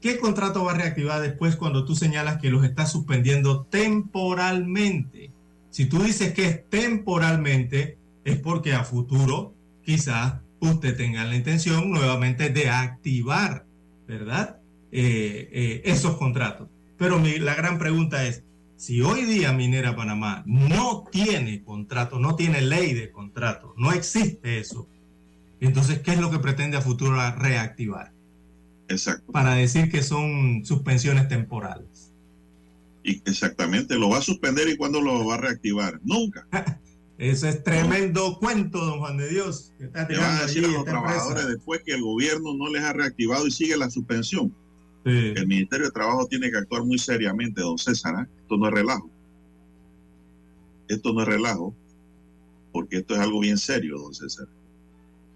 ¿Qué contrato va a reactivar después cuando tú señalas que los estás suspendiendo temporalmente? Si tú dices que es temporalmente, es porque a futuro quizás usted tenga la intención nuevamente de activar, ¿verdad? Eh, eh, esos contratos. Pero mi- la gran pregunta es, si hoy día Minera Panamá no tiene contrato, no tiene ley de contrato, no existe eso, entonces, ¿qué es lo que pretende a futuro reactivar? Exacto. Para decir que son suspensiones temporales. Y exactamente, lo va a suspender y cuándo lo va a reactivar. Nunca. Ese es tremendo cuento, don Juan de Dios. que está van a decir a los trabajadores después que el gobierno no les ha reactivado y sigue la suspensión. Sí. El Ministerio de Trabajo tiene que actuar muy seriamente, don César. ¿ah? Esto no es relajo. Esto no es relajo, porque esto es algo bien serio, don César.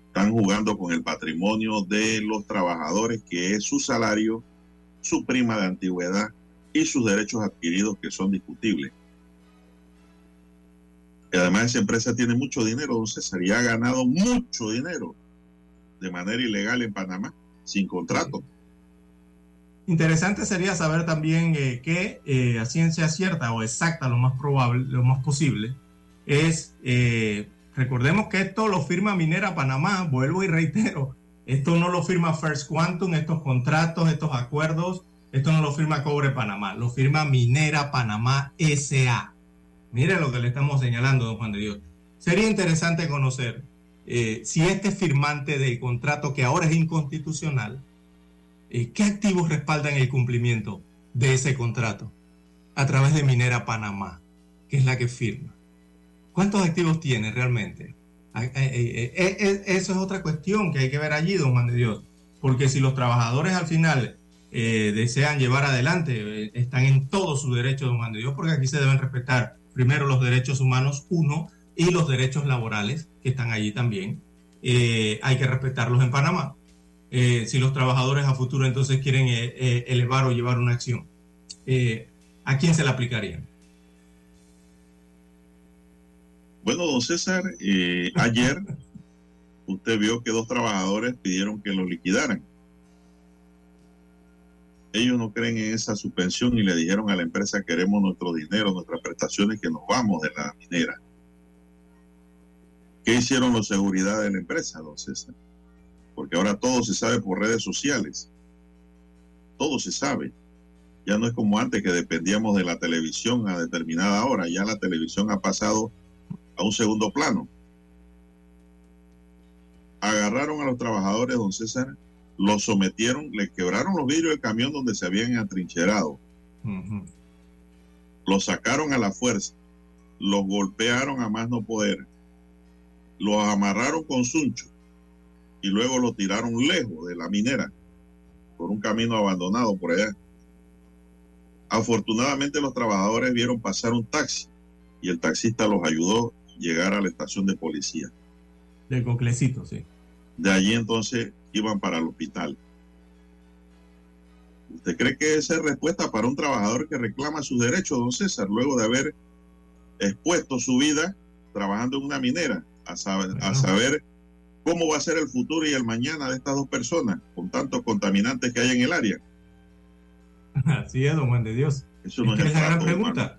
Están jugando con el patrimonio de los trabajadores, que es su salario, su prima de antigüedad y sus derechos adquiridos, que son discutibles. Y además esa empresa tiene mucho dinero, don César, y ha ganado mucho dinero de manera ilegal en Panamá, sin contrato. Interesante sería saber también eh, que eh, a ciencia cierta o exacta, lo más probable, lo más posible, es, eh, recordemos que esto lo firma Minera Panamá, vuelvo y reitero, esto no lo firma First Quantum, estos contratos, estos acuerdos, esto no lo firma Cobre Panamá, lo firma Minera Panamá SA. Mire lo que le estamos señalando, don Juan de Dios. Sería interesante conocer eh, si este firmante del contrato que ahora es inconstitucional, eh, ¿qué activos respaldan el cumplimiento de ese contrato a través de Minera Panamá, que es la que firma? ¿Cuántos activos tiene realmente? Ay, eh, eh, eh, eso es otra cuestión que hay que ver allí, don Juan de Dios, porque si los trabajadores al final desean llevar adelante, están en todo su derecho, don Juan de Dios, porque aquí se deben respetar primero los derechos humanos, uno, y los derechos laborales, que están allí también. Eh, hay que respetarlos en Panamá. Eh, si los trabajadores a futuro entonces quieren eh, elevar o llevar una acción, ¿a quién se la aplicarían? Bueno, don César, ayer usted vio que dos trabajadores pidieron que lo liquidaran. Ellos no creen en esa suspensión y le dijeron a la empresa queremos nuestro dinero, nuestras prestaciones, que nos vamos de la minera. ¿Qué hicieron los seguridad de la empresa, don César? Porque ahora todo se sabe por redes sociales. Todo se sabe. Ya no es como antes que dependíamos de la televisión a determinada hora. Ya la televisión ha pasado a un segundo plano. Agarraron a los trabajadores, don César, los sometieron, le quebraron los vidrios del camión donde se habían atrincherado, Ujú. los sacaron a la fuerza, los golpearon a más no poder, los amarraron con suncho y luego los tiraron lejos de la minera por un camino abandonado por allá. Afortunadamente los trabajadores vieron pasar un taxi y el taxista los ayudó llegar a la estación de policía. Del coclecito, sí. De allí entonces iban para el hospital. ¿Usted cree que esa es respuesta para un trabajador que reclama sus derechos, don César, luego de haber expuesto su vida trabajando en una minera, a saber, a saber cómo va a ser el futuro y el mañana de estas dos personas, con tantos contaminantes que hay en el área? Así es, don Juan de Dios. Eso Es no es, que el esa es la gran pregunta.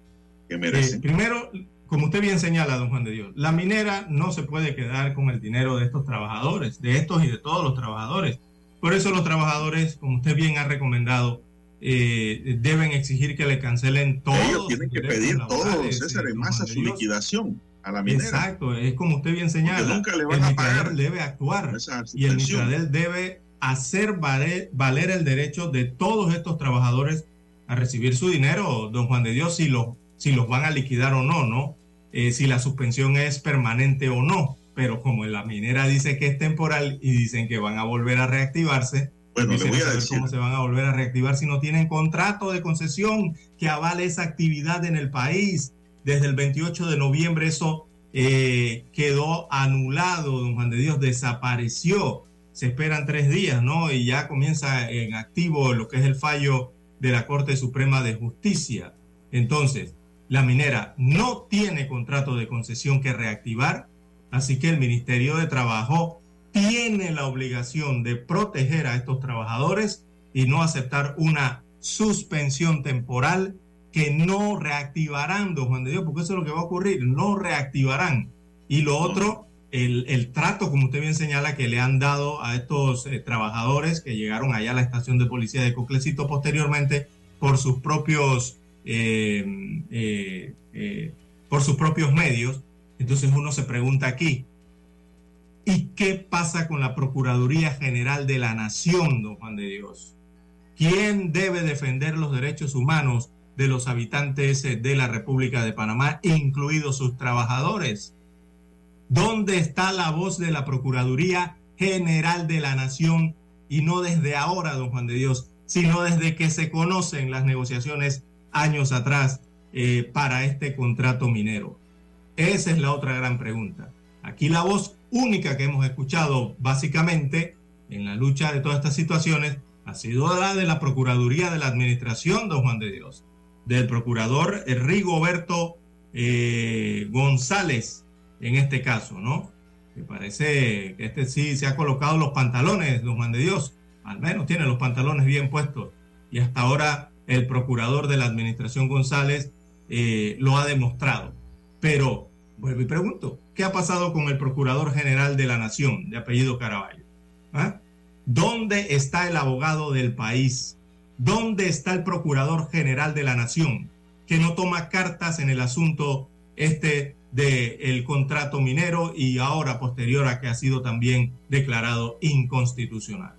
que Eh, primero, como usted bien señala, don Juan de Dios, la minera no se puede quedar con el dinero de estos trabajadores, de estos y de todos los trabajadores. Por eso los trabajadores, como usted bien ha recomendado, eh, deben exigir que le cancelen todos. Ellos tienen que pedir todo, César, eh, en masa su liquidación a la minera. Exacto, es como usted bien señala. Nunca le van el a pagar debe actuar y el. Mitradel debe hacer valer, valer el derecho de todos estos trabajadores a recibir su dinero, don Juan de Dios, si los, si los van a liquidar o no, ¿no? Eh, si la suspensión es permanente o no. Pero como la minera dice que es temporal y dicen que van a volver a reactivarse, Bueno, le voy a decir, cómo se van a volver a reactivar si no tienen contrato de concesión que avale esa actividad en el país. Desde el 28 de noviembre eso eh, quedó anulado, don Juan de Dios, desapareció. Se esperan tres días, ¿no? Y ya comienza en activo lo que es el fallo de la Corte Suprema de Justicia. Entonces, la minera no tiene contrato de concesión que reactivar, así que el Ministerio de Trabajo tiene la obligación de proteger a estos trabajadores y no aceptar una suspensión temporal que no reactivarán, don Juan de Dios, porque eso es lo que va a ocurrir, no reactivarán. Y lo otro, el, el trato, como usted bien señala, que le han dado a estos eh, trabajadores que llegaron allá a la estación de policía de Coclecito posteriormente por sus propios, eh, eh, eh, por sus propios medios. Entonces uno se pregunta aquí, ¿Y qué pasa con la Procuraduría General de la Nación, don Juan de Dios? ¿Quién debe defender los derechos humanos de los habitantes de la República de Panamá, incluidos sus trabajadores? ¿Dónde está la voz de la Procuraduría General de la Nación? Y no desde ahora, don Juan de Dios, sino desde que se conocen las negociaciones años atrás eh, para este contrato minero. Esa es la otra gran pregunta. Aquí la voz única que hemos escuchado básicamente en la lucha de todas estas situaciones ha sido la de la Procuraduría de la Administración, don Juan de Dios, del procurador Rigoberto eh, González, en este caso, ¿no? Me parece que este sí se ha colocado los pantalones, don Juan de Dios, al menos tiene los pantalones bien puestos. Y hasta ahora el procurador de la Administración González eh, lo ha demostrado. Pero vuelvo y pregunto, ¿qué ha pasado con el Procurador General de la Nación, de apellido Caraballo? ¿Ah? ¿Dónde está el abogado del país? ¿Dónde está el Procurador General de la Nación, que no toma cartas en el asunto este del contrato minero y ahora posterior a que ha sido también declarado inconstitucional?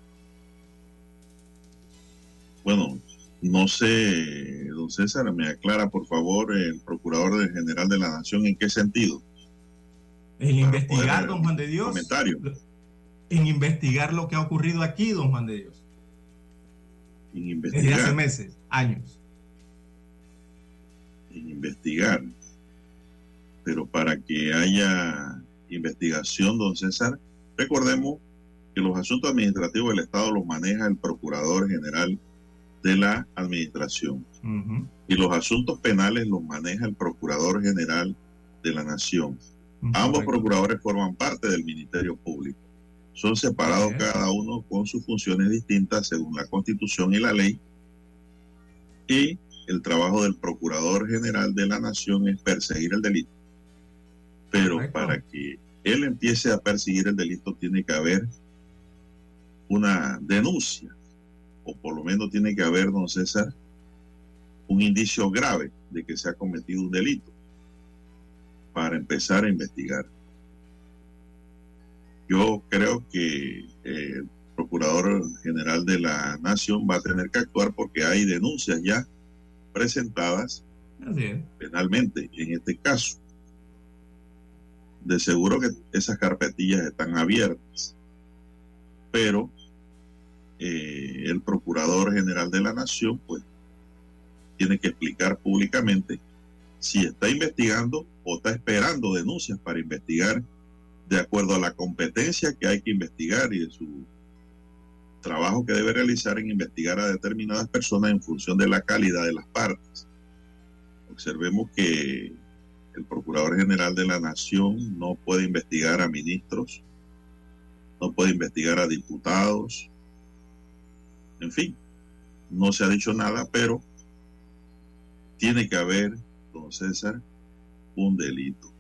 bueno, no sé, don César, me aclara por favor el Procurador General de la Nación en qué sentido. En investigar, don Juan de Dios, Comentario. en investigar lo que ha ocurrido aquí, don Juan de Dios, En desde hace investigar, meses, años. en investigar. Pero para que haya investigación, don César, recordemos que los asuntos administrativos del Estado los maneja el Procurador General de la Administración y los asuntos penales los maneja el Procurador General de la Nación. Ambos correcto. procuradores forman parte del Ministerio Público. Son separados cada uno con sus funciones distintas según la Constitución y la ley. Y el trabajo del Procurador General de la Nación es perseguir el delito. Pero para que él empiece a perseguir el delito tiene que haber una denuncia, o por lo menos tiene que haber, don César, un indicio grave de que se ha cometido un delito para empezar a investigar. Yo creo que eh, el Procurador General de la Nación va a tener que actuar porque hay denuncias ya presentadas penalmente en este caso. De seguro que esas carpetillas están abiertas, pero eh, el Procurador General de la Nación pues tiene que explicar públicamente si está investigando o está esperando denuncias para investigar de acuerdo a la competencia que hay que investigar y de su trabajo que debe realizar en investigar a determinadas personas en función de la calidad de las partes. Observemos que el Procurador General de la Nación no puede investigar a ministros, no puede investigar a diputados, en fin, no se ha dicho nada, pero tiene que haber, don César, un delito.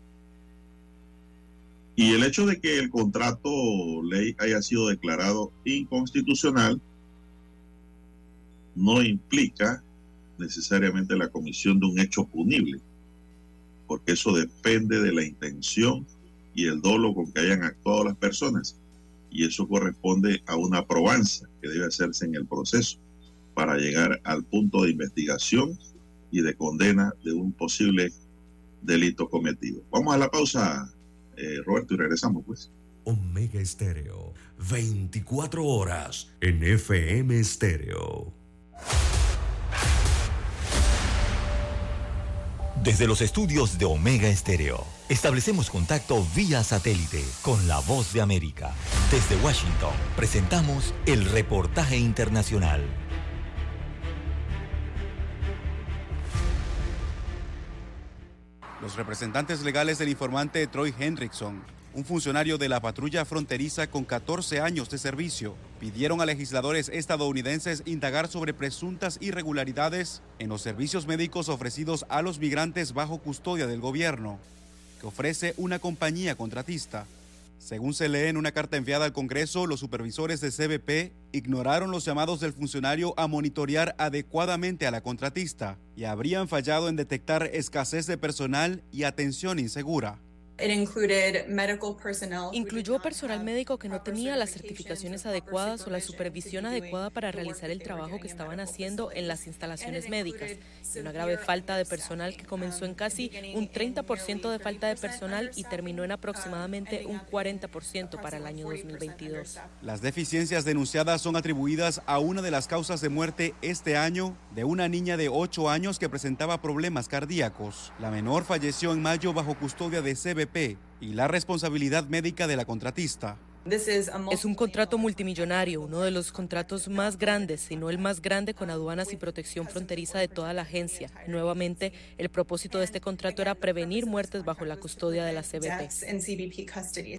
Y el hecho de que el contrato ley haya sido declarado inconstitucional no implica necesariamente la comisión de un hecho punible, porque eso depende de la intención y el dolo con que hayan actuado las personas. Y eso corresponde a una probanza que debe hacerse en el proceso para llegar al punto de investigación y de condena de un posible delito cometido. Vamos a la pausa, eh, Roberto, y regresamos pues. Omega Estéreo, 24 horas en FM Estéreo. Desde los estudios de Omega Estéreo, establecemos contacto vía satélite con la voz de América. Desde Washington, presentamos el reportaje internacional. Los representantes legales del informante Troy Hendrickson, un funcionario de la patrulla fronteriza con 14 años de servicio, pidieron a legisladores estadounidenses indagar sobre presuntas irregularidades en los servicios médicos ofrecidos a los migrantes bajo custodia del gobierno, que ofrece una compañía contratista. Según se lee en una carta enviada al Congreso, los supervisores de CBP ignoraron los llamados del funcionario a monitorear adecuadamente a la contratista y habrían fallado en detectar escasez de personal y atención insegura. Incluyó personal médico que no tenía las certificaciones adecuadas o la supervisión adecuada para realizar el trabajo que estaban haciendo en las instalaciones médicas. Y una grave falta de personal que comenzó en casi un 30% de falta de personal y terminó en aproximadamente un 40% para el año 2022. Las deficiencias denunciadas son atribuidas a una de las causas de muerte este año de una niña de 8 años que presentaba problemas cardíacos. La menor falleció en mayo bajo custodia de CBP y la responsabilidad médica de la contratista. Es un contrato multimillonario, uno de los contratos más grandes, si no el más grande con aduanas y protección fronteriza de toda la agencia. Nuevamente, el propósito de este contrato era prevenir muertes bajo la custodia de la CBP.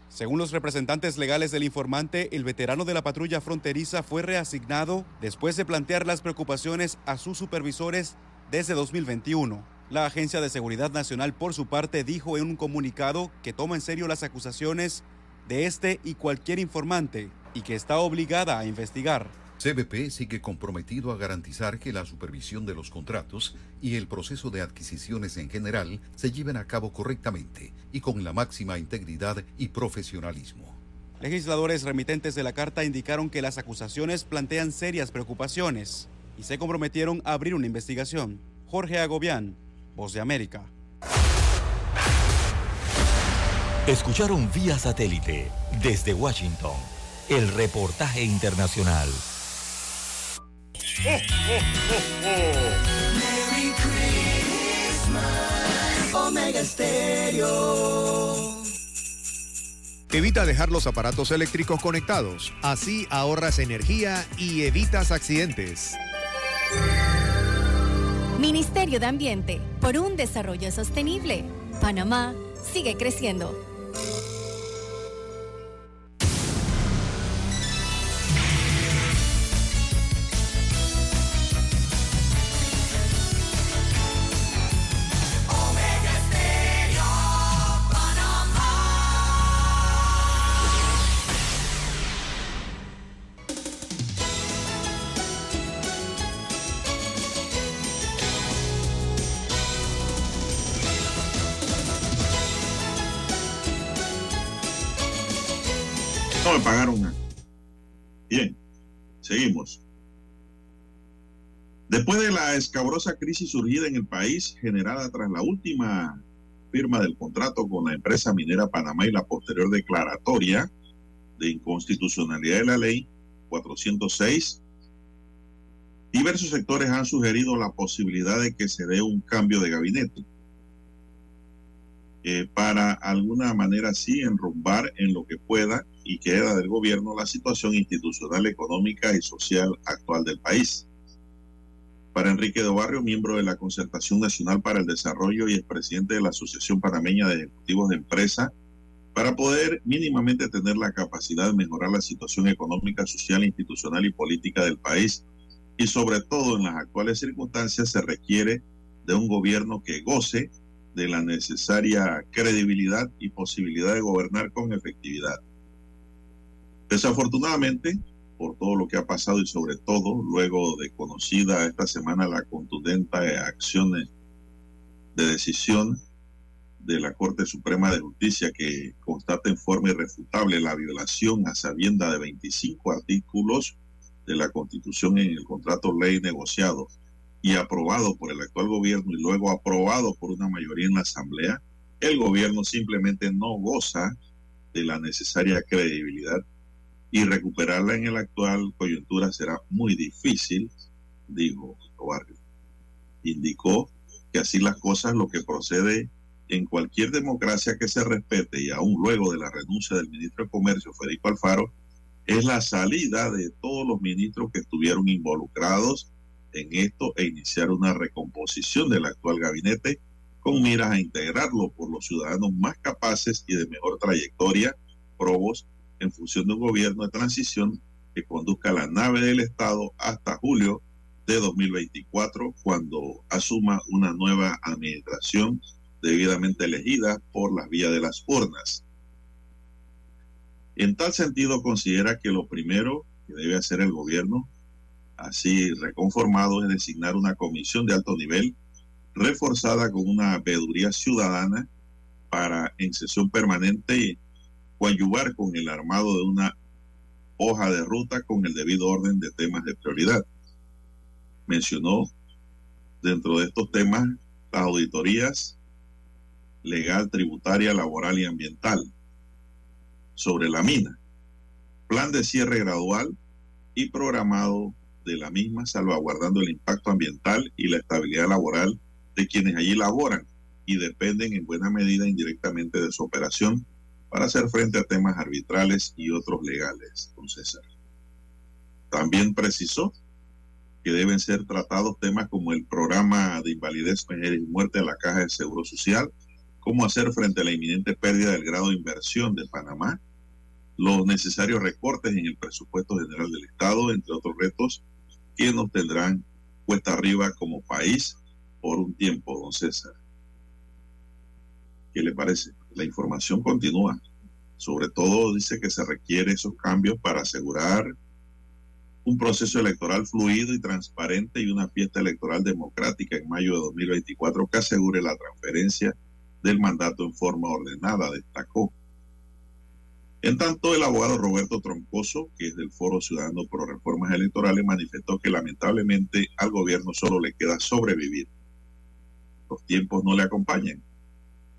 Según los representantes legales del informante, el veterano de la patrulla fronteriza fue reasignado después de plantear las preocupaciones a sus supervisores desde 2021. La Agencia de Seguridad Nacional, por su parte, dijo en un comunicado que toma en serio las acusaciones de este y cualquier informante y que está obligada a investigar. CBP sigue comprometido a garantizar que la supervisión de los contratos y el proceso de adquisiciones en general se lleven a cabo correctamente y con la máxima integridad y profesionalismo. Legisladores remitentes de la carta indicaron que las acusaciones plantean serias preocupaciones y se comprometieron a abrir una investigación. Jorge Agobián, Voz de América. Escucharon vía satélite desde Washington el reportaje internacional. Merry Christmas, Omega Stereo. Evita dejar los aparatos eléctricos conectados. Así ahorras energía y evitas accidentes. Ministerio de Ambiente, por un desarrollo sostenible. Panamá sigue creciendo. La escabrosa crisis surgida en el país, generada tras la última firma del contrato con la empresa minera Panamá y la posterior declaratoria de inconstitucionalidad de la ley 406, diversos sectores han sugerido la posibilidad de que se dé un cambio de gabinete. eh, para alguna manera sí enrumbar en lo que pueda y queda del gobierno la situación institucional, económica y social actual del país. Para Enrique de Barrio, miembro de la Concertación Nacional para el Desarrollo y expresidente de la Asociación Panameña de Ejecutivos de Empresa, para poder mínimamente tener la capacidad de mejorar la situación económica, social, institucional y política del país, y sobre todo en las actuales circunstancias se requiere de un gobierno que goce de la necesaria credibilidad y posibilidad de gobernar con efectividad. Desafortunadamente, por todo lo que ha pasado y sobre todo luego de conocida esta semana la contundente acción de decisión de la Corte Suprema de Justicia que constata en forma irrefutable la violación a sabienda de 25 artículos de la Constitución en el contrato ley negociado y aprobado por el actual gobierno y luego aprobado por una mayoría en la Asamblea, el gobierno simplemente no goza de la necesaria credibilidad y recuperarla en la actual coyuntura será muy difícil, dijo Barrio. Indicó que así las cosas lo que procede en cualquier democracia que se respete y aún luego de la renuncia del ministro de Comercio, Federico Alfaro, es la salida de todos los ministros que estuvieron involucrados en esto e iniciar una recomposición del actual gabinete con miras a integrarlo por los ciudadanos más capaces y de mejor trayectoria, probos, en función de un gobierno de transición que conduzca la nave del Estado hasta julio de 2024, cuando asuma una nueva administración debidamente elegida por las vías de las urnas. En tal sentido, considera que lo primero que debe hacer el gobierno, así reconformado, es designar una comisión de alto nivel reforzada con una veeduría ciudadana para en sesión permanente coadyuvar con el armado de una hoja de ruta con el debido orden de temas de prioridad. Mencionó dentro de estos temas las auditorías legal, tributaria, laboral y ambiental sobre la mina, plan de cierre gradual y programado de la misma, salvaguardando el impacto ambiental y la estabilidad laboral de quienes allí laboran y dependen en buena medida indirectamente de su operación para hacer frente a temas arbitrales y otros legales, don César. También precisó que deben ser tratados temas como el programa de invalidez, vejez y muerte de la Caja de Seguro Social, cómo hacer frente a la inminente pérdida del grado de inversión de Panamá, los necesarios recortes en el presupuesto general del Estado, entre otros retos que nos tendrán cuesta arriba como país por un tiempo, don César. ¿Qué le parece? La información continúa. Sobre todo dice que se requiere esos cambios para asegurar un proceso electoral fluido y transparente y una fiesta electoral democrática en mayo de 2024 que asegure la transferencia del mandato en forma ordenada, destacó. En tanto, el abogado Roberto Troncoso, que es del Foro Ciudadano Pro Reformas Electorales, manifestó que lamentablemente al gobierno solo le queda sobrevivir. Los tiempos no le acompañan.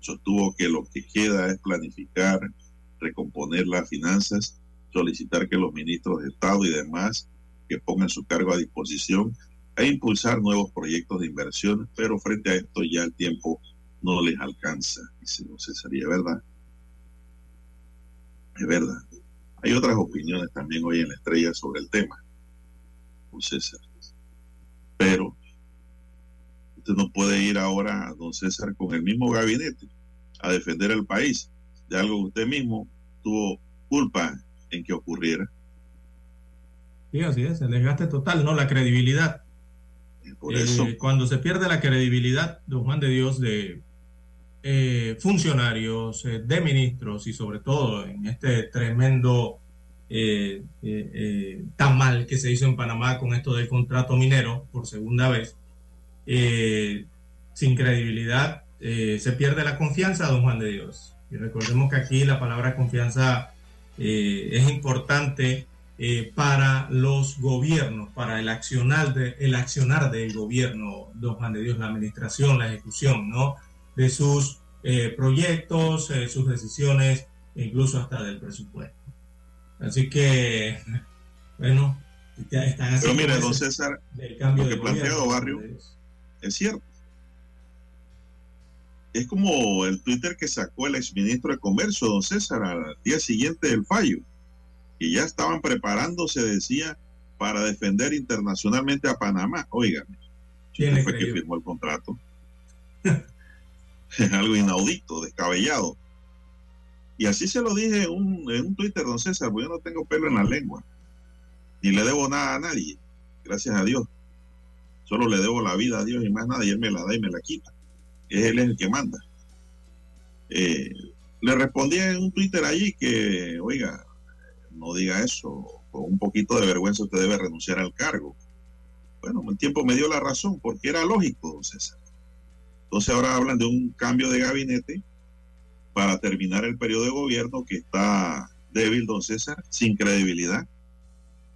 Sostuvo que lo que queda es planificar, recomponer las finanzas, solicitar que los ministros de Estado y demás que pongan su cargo a disposición e impulsar nuevos proyectos de inversión, pero frente a esto ya el tiempo no les alcanza. Dice, no verdad. Es verdad. Hay otras opiniones también hoy en la estrella sobre el tema, don César. Pero usted no puede ir ahora, don César, con el mismo gabinete a defender el país de algo que usted mismo tuvo culpa en que ocurriera. Sí, así es, el desgaste total, no la credibilidad. Por eso. Eh, cuando se pierde la credibilidad, don Juan de Dios, de eh, funcionarios, eh, de ministros y sobre todo en este tremendo eh, tamal que se hizo en Panamá con esto del contrato minero por segunda vez, sin credibilidad se pierde la confianza, don Juan de Dios. Y recordemos que aquí la palabra confianza es importante para los gobiernos, para el accionar, de, el accionar del gobierno, don Juan de Dios, la administración, la ejecución, ¿no? de sus eh, proyectos, eh, sus decisiones, incluso hasta del presupuesto. Así que, bueno, están Pero mire, don César, lo que plantea Barrio es cierto. es como el Twitter que sacó el exministro de Comercio, don César, al día siguiente del fallo, que ya estaban preparándose, decía, para defender internacionalmente a Panamá. Oigan, ¿Quién ¿quién le fue que firmó el contrato? es algo inaudito, descabellado. Y así se lo dije en un, en un Twitter, don César, porque yo no tengo pelo en la lengua, ni le debo nada a nadie, gracias a Dios. Solo le debo la vida a Dios y más nada, Él me la da y me la quita. Él es el que manda. Eh, le respondí en un Twitter allí que, oiga, no diga eso, con un poquito de vergüenza usted debe renunciar al cargo. Bueno, el tiempo me dio la razón, porque era lógico, don César. Entonces ahora hablan de un cambio de gabinete para terminar el periodo de gobierno que está débil, don César, sin credibilidad.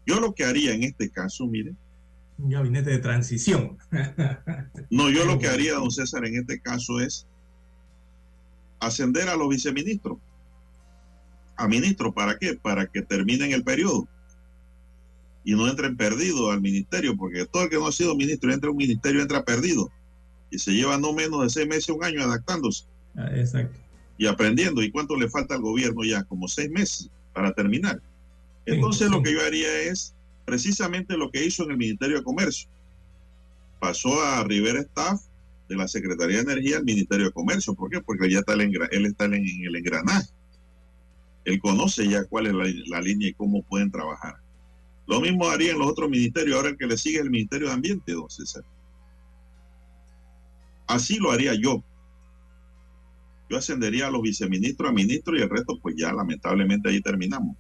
Yo lo que haría en este caso, mire, Un gabinete de transición. no, yo lo que haría, don César, en este caso es ascender a los viceministros. A ministros, ¿para qué? Para que terminen el periodo y no entren perdidos al ministerio, porque todo el que no ha sido ministro entra a un ministerio entra perdido y se lleva no menos de seis meses, un año adaptándose Ah, Exacto. y aprendiendo. ¿Y cuánto le falta al gobierno ya? Como seis meses para terminar. Entonces lo que yo haría es precisamente lo que hizo en el Ministerio de Comercio. Pasó a Rivera Staff de la Secretaría de Energía al Ministerio de Comercio. ¿Por qué? Porque ya está el él está en, el engranaje. Él conoce ya cuál es la, línea y cómo pueden trabajar. Lo mismo haría en los otros ministerios. Ahora el que le sigue es el Ministerio de Ambiente, don César. Así lo haría yo. Yo ascendería a los viceministros a ministros y el resto, pues ya lamentablemente ahí terminamos.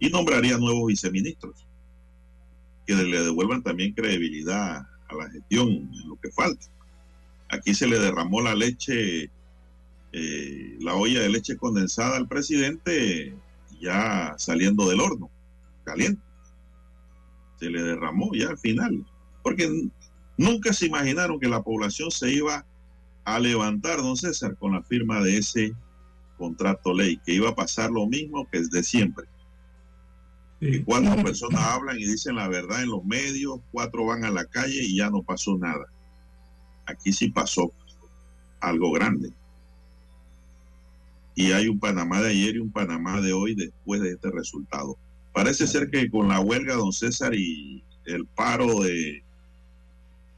Y nombraría nuevos viceministros que le devuelvan también credibilidad a la gestión en lo que falta. Aquí se le derramó la leche, eh, la olla de leche condensada al presidente ya saliendo del horno, caliente. Se le derramó ya al final, porque nunca se imaginaron que la población se iba a levantar, don César, con la firma de ese contrato ley, que iba a pasar lo mismo que de siempre. Cuatro personas hablan y dicen la verdad en los medios, cuatro van a la calle y ya no pasó nada. Aquí sí pasó algo grande. Y hay un Panamá de ayer y un Panamá de hoy después de este resultado. Parece ser que con la huelga, don César, y el paro de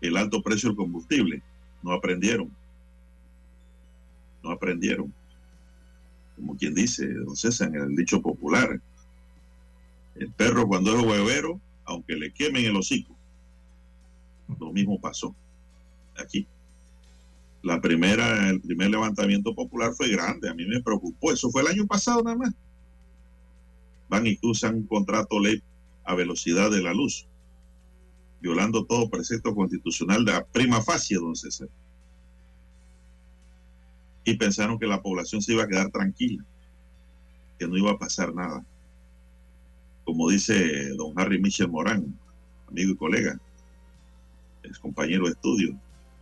el alto precio del combustible, no aprendieron. No aprendieron. Como quien dice, don César, en el dicho popular, el perro cuando es huevero, aunque le quemen el hocico. Lo mismo pasó aquí. La primera, el primer levantamiento popular fue grande, a mí me preocupó. Eso fue el año pasado nada más. Van y usan un contrato ley a velocidad de la luz, violando todo precepto constitucional de la prima facie, don César. Y pensaron que la población se iba a quedar tranquila, que no iba a pasar nada como dice don Harry Michel Morán, amigo y colega, es compañero de estudio,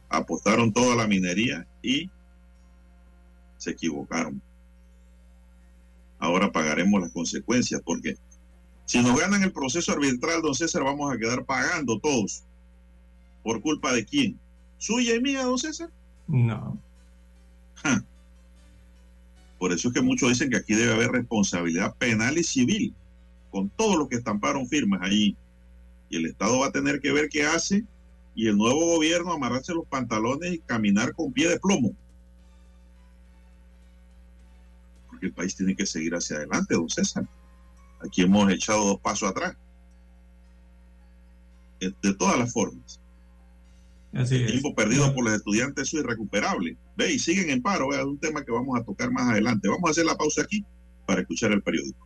apostaron toda la minería y se equivocaron. Ahora pagaremos las consecuencias porque si nos ganan el proceso arbitral, don César, vamos a quedar pagando todos. ¿Por culpa de quién? ¿Suya y mía, don César? No. Ja. Por eso es que muchos dicen que aquí debe haber responsabilidad penal y civil con todos los que estamparon firmas allí. Y el Estado va a tener que ver qué hace y el nuevo gobierno amarrarse los pantalones y caminar con pie de plomo. Porque el país tiene que seguir hacia adelante, don César. Aquí hemos echado dos pasos atrás. De todas las formas. Así El es. tiempo perdido por los estudiantes eso es irrecuperable. Ve, y siguen en paro. Es un tema que vamos a tocar más adelante. Vamos a hacer la pausa aquí para escuchar el periódico.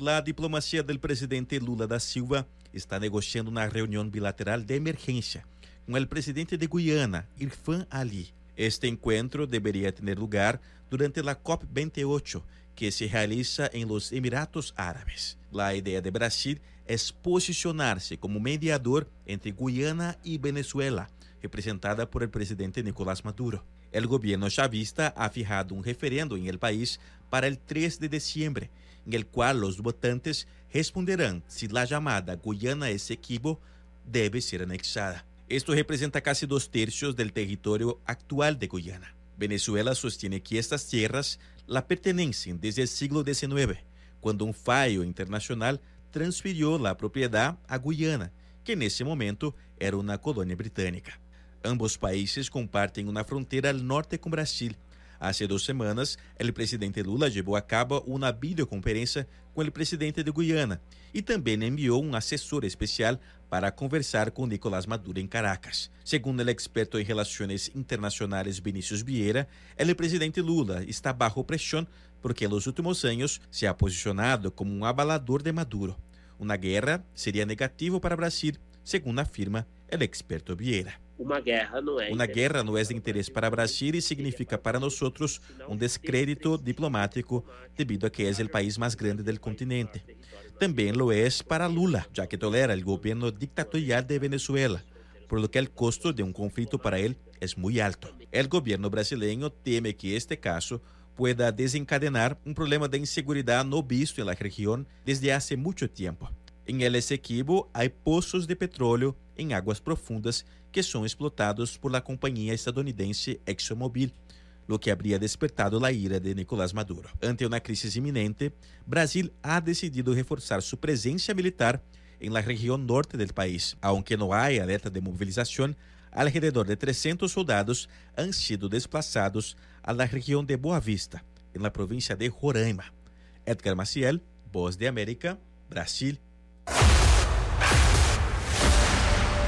La diplomacia del presidente Lula da Silva está negociando una reunión bilateral de emergencia con el presidente de Guyana, Irfan Ali, Este encuentro debería tener lugar durante la COP28, que se realiza en los Emiratos Árabes. La idea de Brasil es posicionarse como mediador entre Guyana y Venezuela, representada por el presidente Nicolás Maduro. El gobierno chavista ha fijado un referendo en el país para el 3 de diciembre, en el cual los votantes responderán si la llamada Guyana Esequibo debe ser anexada. Esto representa casi dos tercios del territorio actual de Guyana. Venezuela sostiene que estas tierras la pertenecen desde el siglo XIX, cuando un fallo internacional transfirió la propiedad a Guyana, que en ese momento era una colonia británica. Ambos países comparten una frontera al norte con Brasil. Hace dos semanas, el presidente Lula llevó a cabo una videoconferencia con el presidente de Guyana y también envió un asesor especial para conversar con Nicolás Maduro en Caracas. Según el experto en relaciones internacionales Vinicius Vieira, el presidente Lula está bajo presión porque en los últimos años se ha posicionado como un avalador de Maduro. Una guerra sería negativo para Brasil, según afirma el experto Vieira. Uma guerra não é. Una guerra no es de interés para Brasil y significa para nosotros un descrédito diplomático debido a que es el país más grande del continente. También lo es para Lula, ya que tolera el gobierno dictatorial de Venezuela, por lo que el costo de un conflicto para él es muy alto. El gobierno brasileño teme que este caso pueda desencadenar un problema de inseguridad no visto en la región desde hace mucho tiempo. En el Esequibo hay pozos de petróleo en aguas profundas que son explotados por la compañía estadounidense ExxonMobil, lo que habría despertado la ira de Nicolás Maduro. Ante una crisis inminente, Brasil ha decidido reforzar su presencia militar en la región norte del país. Aunque no hay alerta de movilización, alrededor de 300 soldados han sido desplazados a la región de Boa Vista, en la provincia de Roraima. Edgar Maciel, Voz de América, Brasil.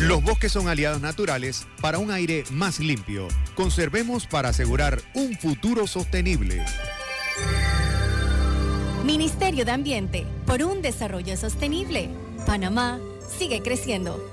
Los bosques son aliados naturales para un aire más limpio. Conservemos para asegurar un futuro sostenible. Ministerio de Ambiente, por un desarrollo sostenible. Panamá sigue creciendo.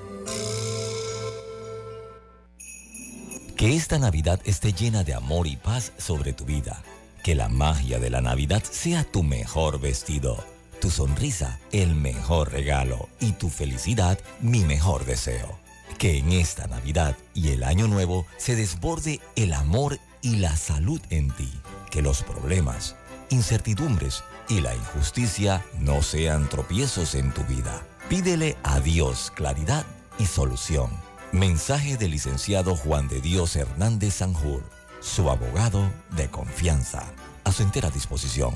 Que esta Navidad esté llena de amor y paz sobre tu vida. Que la magia de la Navidad sea tu mejor vestido, tu sonrisa el mejor regalo y tu felicidad mi mejor deseo. Que en esta Navidad y el Año Nuevo se desborde el amor y la salud en ti. Que los problemas, incertidumbres y la injusticia no sean tropiezos en tu vida. Pídele a Dios claridad y solución. Mensaje del licenciado Juan de Dios Hernández Sanjur, su abogado de confianza. A su entera disposición.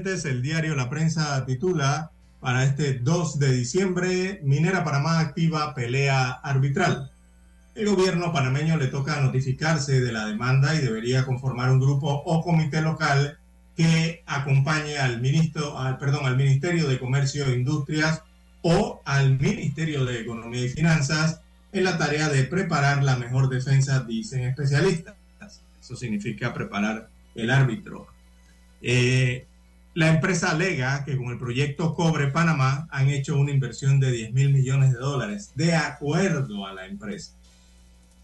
Oyentes, el diario La Prensa titula para este 2 de diciembre, Minera Panamá activa pelea arbitral. El gobierno panameño le toca notificarse de la demanda y debería conformar un grupo o comité local que acompañe al ministro, al, perdón, al Ministerio de Comercio e Industrias o al Ministerio de Economía y Finanzas en la tarea de preparar la mejor defensa, dicen especialistas. Eso significa preparar el árbitro. Eh, la empresa alega que con el proyecto Cobre Panamá han hecho una inversión de 10 mil millones de dólares, de acuerdo a la empresa.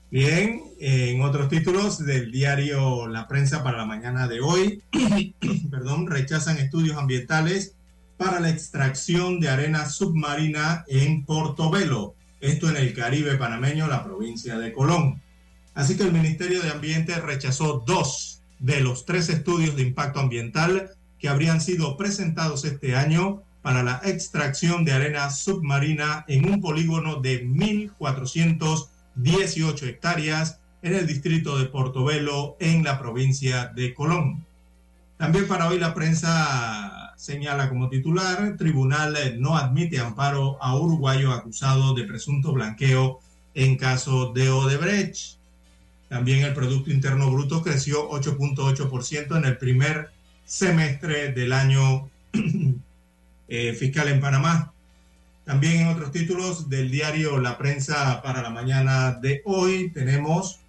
Bien, en otros títulos del diario La Prensa para la mañana de hoy, perdón, rechazan estudios ambientales para la extracción de arena submarina en Portobelo, esto en el Caribe panameño, la provincia de Colón. Así que el Ministerio de Ambiente rechazó dos de los tres estudios de impacto ambiental que habrían sido presentados este año para la extracción de arena submarina en un polígono de 1.418 hectáreas en el distrito de Portobelo, en la provincia de Colón. También para hoy la prensa señala como titular, Tribunal no admite amparo a uruguayo acusado de presunto blanqueo en caso de Odebrecht. También el Producto Interno Bruto creció 8.8% en el primer semestre del año eh, fiscal en Panamá. También en otros títulos del diario La Prensa para la mañana de hoy tenemos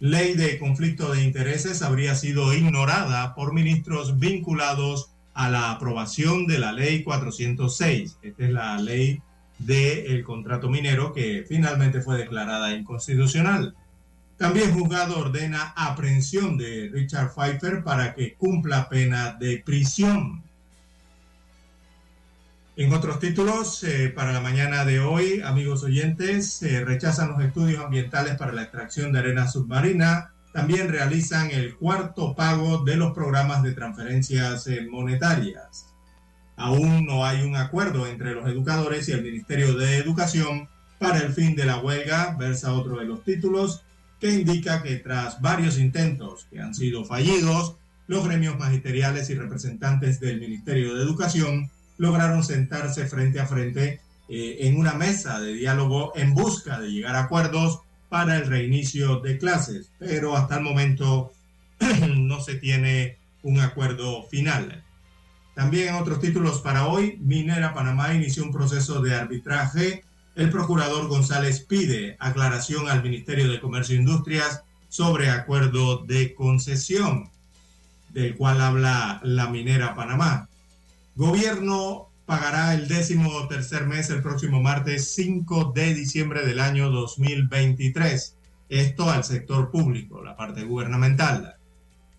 ley de conflicto de intereses habría sido ignorada por ministros vinculados a la aprobación de la ley 406. Esta es la ley del contrato minero que finalmente fue declarada inconstitucional. También juzgado ordena aprehensión de Richard Pfeiffer para que cumpla pena de prisión. En otros títulos, eh, para la mañana de hoy, amigos oyentes, se rechazan los estudios ambientales para la extracción de arena submarina. También realizan el cuarto pago de los programas de transferencias eh, monetarias. Aún no hay un acuerdo entre los educadores y el Ministerio de Educación para el fin de la huelga, versa otro de los títulos que indica que tras varios intentos que han sido fallidos, los gremios magisteriales y representantes del Ministerio de Educación lograron sentarse frente a frente eh, en una mesa de diálogo en busca de llegar a acuerdos para el reinicio de clases, pero hasta el momento no se tiene un acuerdo final. También otros títulos para hoy, Minera Panamá inició un proceso de arbitraje el procurador González pide aclaración al Ministerio de Comercio e Industrias sobre acuerdo de concesión, del cual habla la minera Panamá. Gobierno pagará el décimo tercer mes el próximo martes 5 de diciembre del año 2023. Esto al sector público, la parte gubernamental.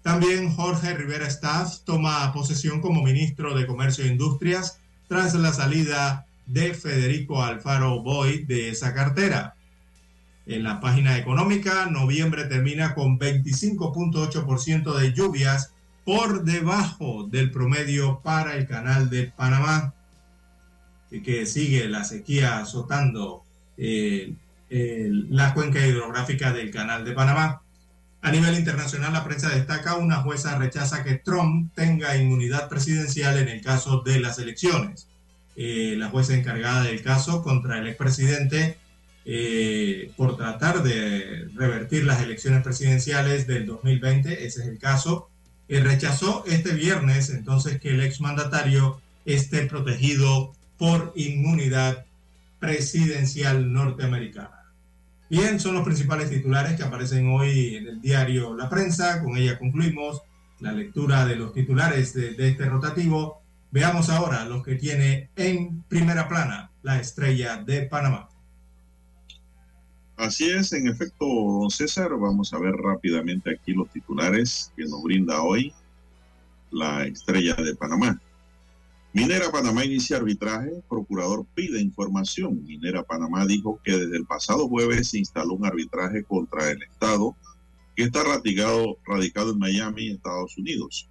También Jorge Rivera Staff toma posesión como ministro de Comercio e Industrias tras la salida de Federico Alfaro Boy de esa cartera. En la página económica, noviembre termina con 25.8% de lluvias por debajo del promedio para el canal de Panamá, que sigue la sequía azotando eh, la cuenca hidrográfica del canal de Panamá. A nivel internacional, la prensa destaca una jueza rechaza que Trump tenga inmunidad presidencial en el caso de las elecciones. Eh, la jueza encargada del caso contra el expresidente eh, por tratar de revertir las elecciones presidenciales del 2020, ese es el caso, eh, rechazó este viernes entonces que el exmandatario esté protegido por inmunidad presidencial norteamericana. Bien, son los principales titulares que aparecen hoy en el diario La Prensa. Con ella concluimos la lectura de los titulares de, de este rotativo Veamos ahora lo que tiene en primera plana la estrella de Panamá. Así es, en efecto, don César, vamos a ver rápidamente aquí los titulares que nos brinda hoy la estrella de Panamá. Minera Panamá inicia arbitraje, procurador pide información. Minera Panamá dijo que desde el pasado jueves se instaló un arbitraje contra el Estado que está radicado en Miami, Estados Unidos.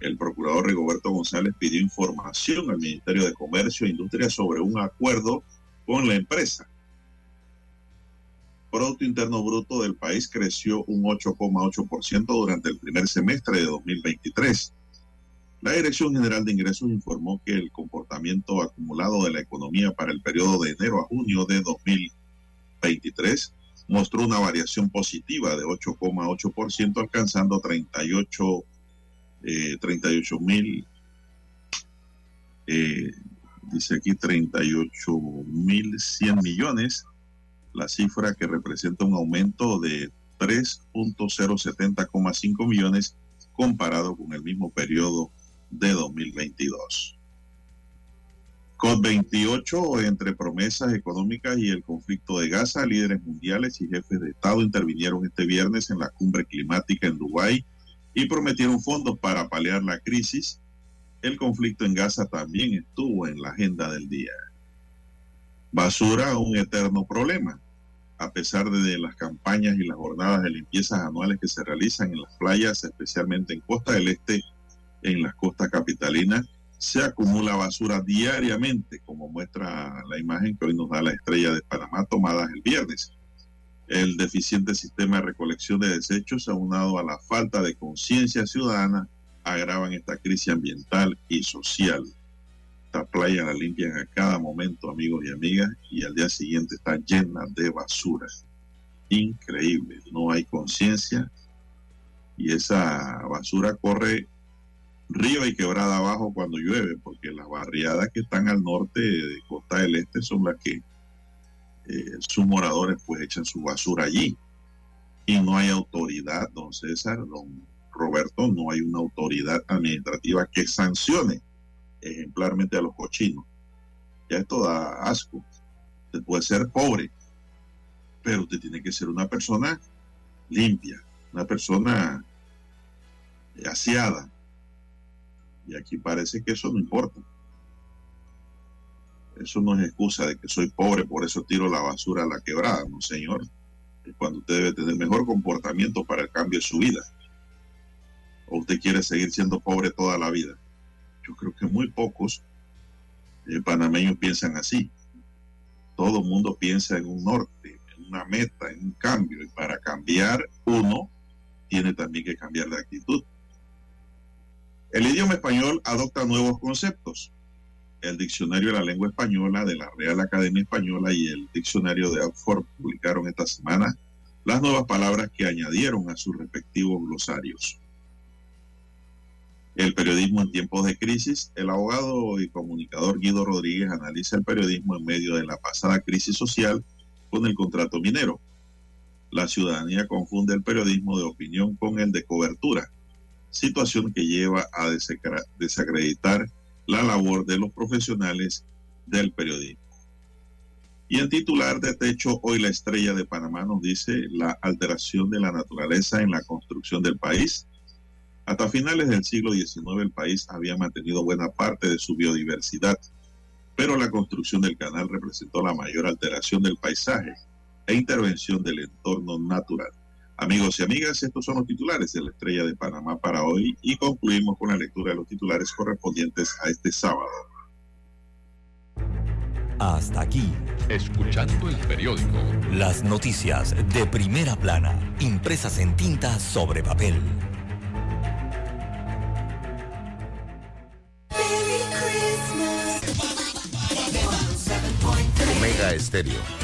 El procurador Rigoberto González pidió información al Ministerio de Comercio e Industria sobre un acuerdo con la empresa. Producto Interno Bruto del país creció un 8,8% durante el primer semestre de 2023. La Dirección General de Ingresos informó que el comportamiento acumulado de la economía para el periodo de enero a junio de 2023 mostró una variación positiva de 8,8%, alcanzando 38 eh, 38 mil, eh, dice aquí 38 mil 100 millones la cifra que representa un aumento de 3.070,5 millones comparado con el mismo periodo de 2022. COP28, entre promesas económicas y el conflicto de Gaza, líderes mundiales y jefes de Estado intervinieron este viernes en la cumbre climática en Dubái y prometieron fondos para paliar la crisis. El conflicto en Gaza también estuvo en la agenda del día. Basura, un eterno problema. A pesar de las campañas y las jornadas de limpiezas anuales que se realizan en las playas, especialmente en Costa del Este, en las costas capitalinas, se acumula basura diariamente, como muestra la imagen que hoy nos da la estrella de Panamá tomadas el viernes. El deficiente sistema de recolección de desechos, aunado a la falta de conciencia ciudadana, agravan esta crisis ambiental y social. Esta playa la limpian a cada momento, amigos y amigas, y al día siguiente está llena de basura. Increíble, no hay conciencia y esa basura corre río y quebrada abajo cuando llueve, porque las barriadas que están al norte de Costa del Este son las que eh, sus moradores pues echan su basura allí. Y no hay autoridad, don César, don Roberto, no hay una autoridad administrativa que sancione ejemplarmente a los cochinos. Ya esto da asco. Usted puede ser pobre, pero usted tiene que ser una persona limpia, una persona aseada, y aquí parece que eso no importa. Eso no es excusa de que soy pobre, por eso tiro la basura a la quebrada, no señor. Es cuando usted debe tener mejor comportamiento para el cambio de su vida. O usted quiere seguir siendo pobre toda la vida. Yo creo que muy pocos eh, panameños piensan así. Todo el mundo piensa en un norte, en una meta, en un cambio. Y para cambiar uno, tiene también que cambiar de actitud. El idioma español adopta nuevos conceptos. El diccionario de la lengua española de la Real Academia Española y el diccionario de Oxford publicaron esta semana las nuevas palabras que añadieron a sus respectivos glosarios. El periodismo en tiempos de crisis. El abogado y comunicador Guido Rodríguez analiza el periodismo en medio de la pasada crisis social con el contrato minero. La ciudadanía confunde el periodismo de opinión con el de cobertura situación que lleva a desacreditar la labor de los profesionales del periodismo. Y en titular de techo, hoy la estrella de Panamá nos dice la alteración de la naturaleza en la construcción del país. Hasta finales del siglo XIX el país había mantenido buena parte de su biodiversidad, pero la construcción del canal representó la mayor alteración del paisaje e intervención del entorno natural. Amigos y amigas, estos son los titulares de la Estrella de Panamá para hoy y concluimos con la lectura de los titulares correspondientes a este sábado. Hasta aquí. Escuchando el periódico. Las noticias de primera plana, impresas en tinta sobre papel. Omega Estéreo.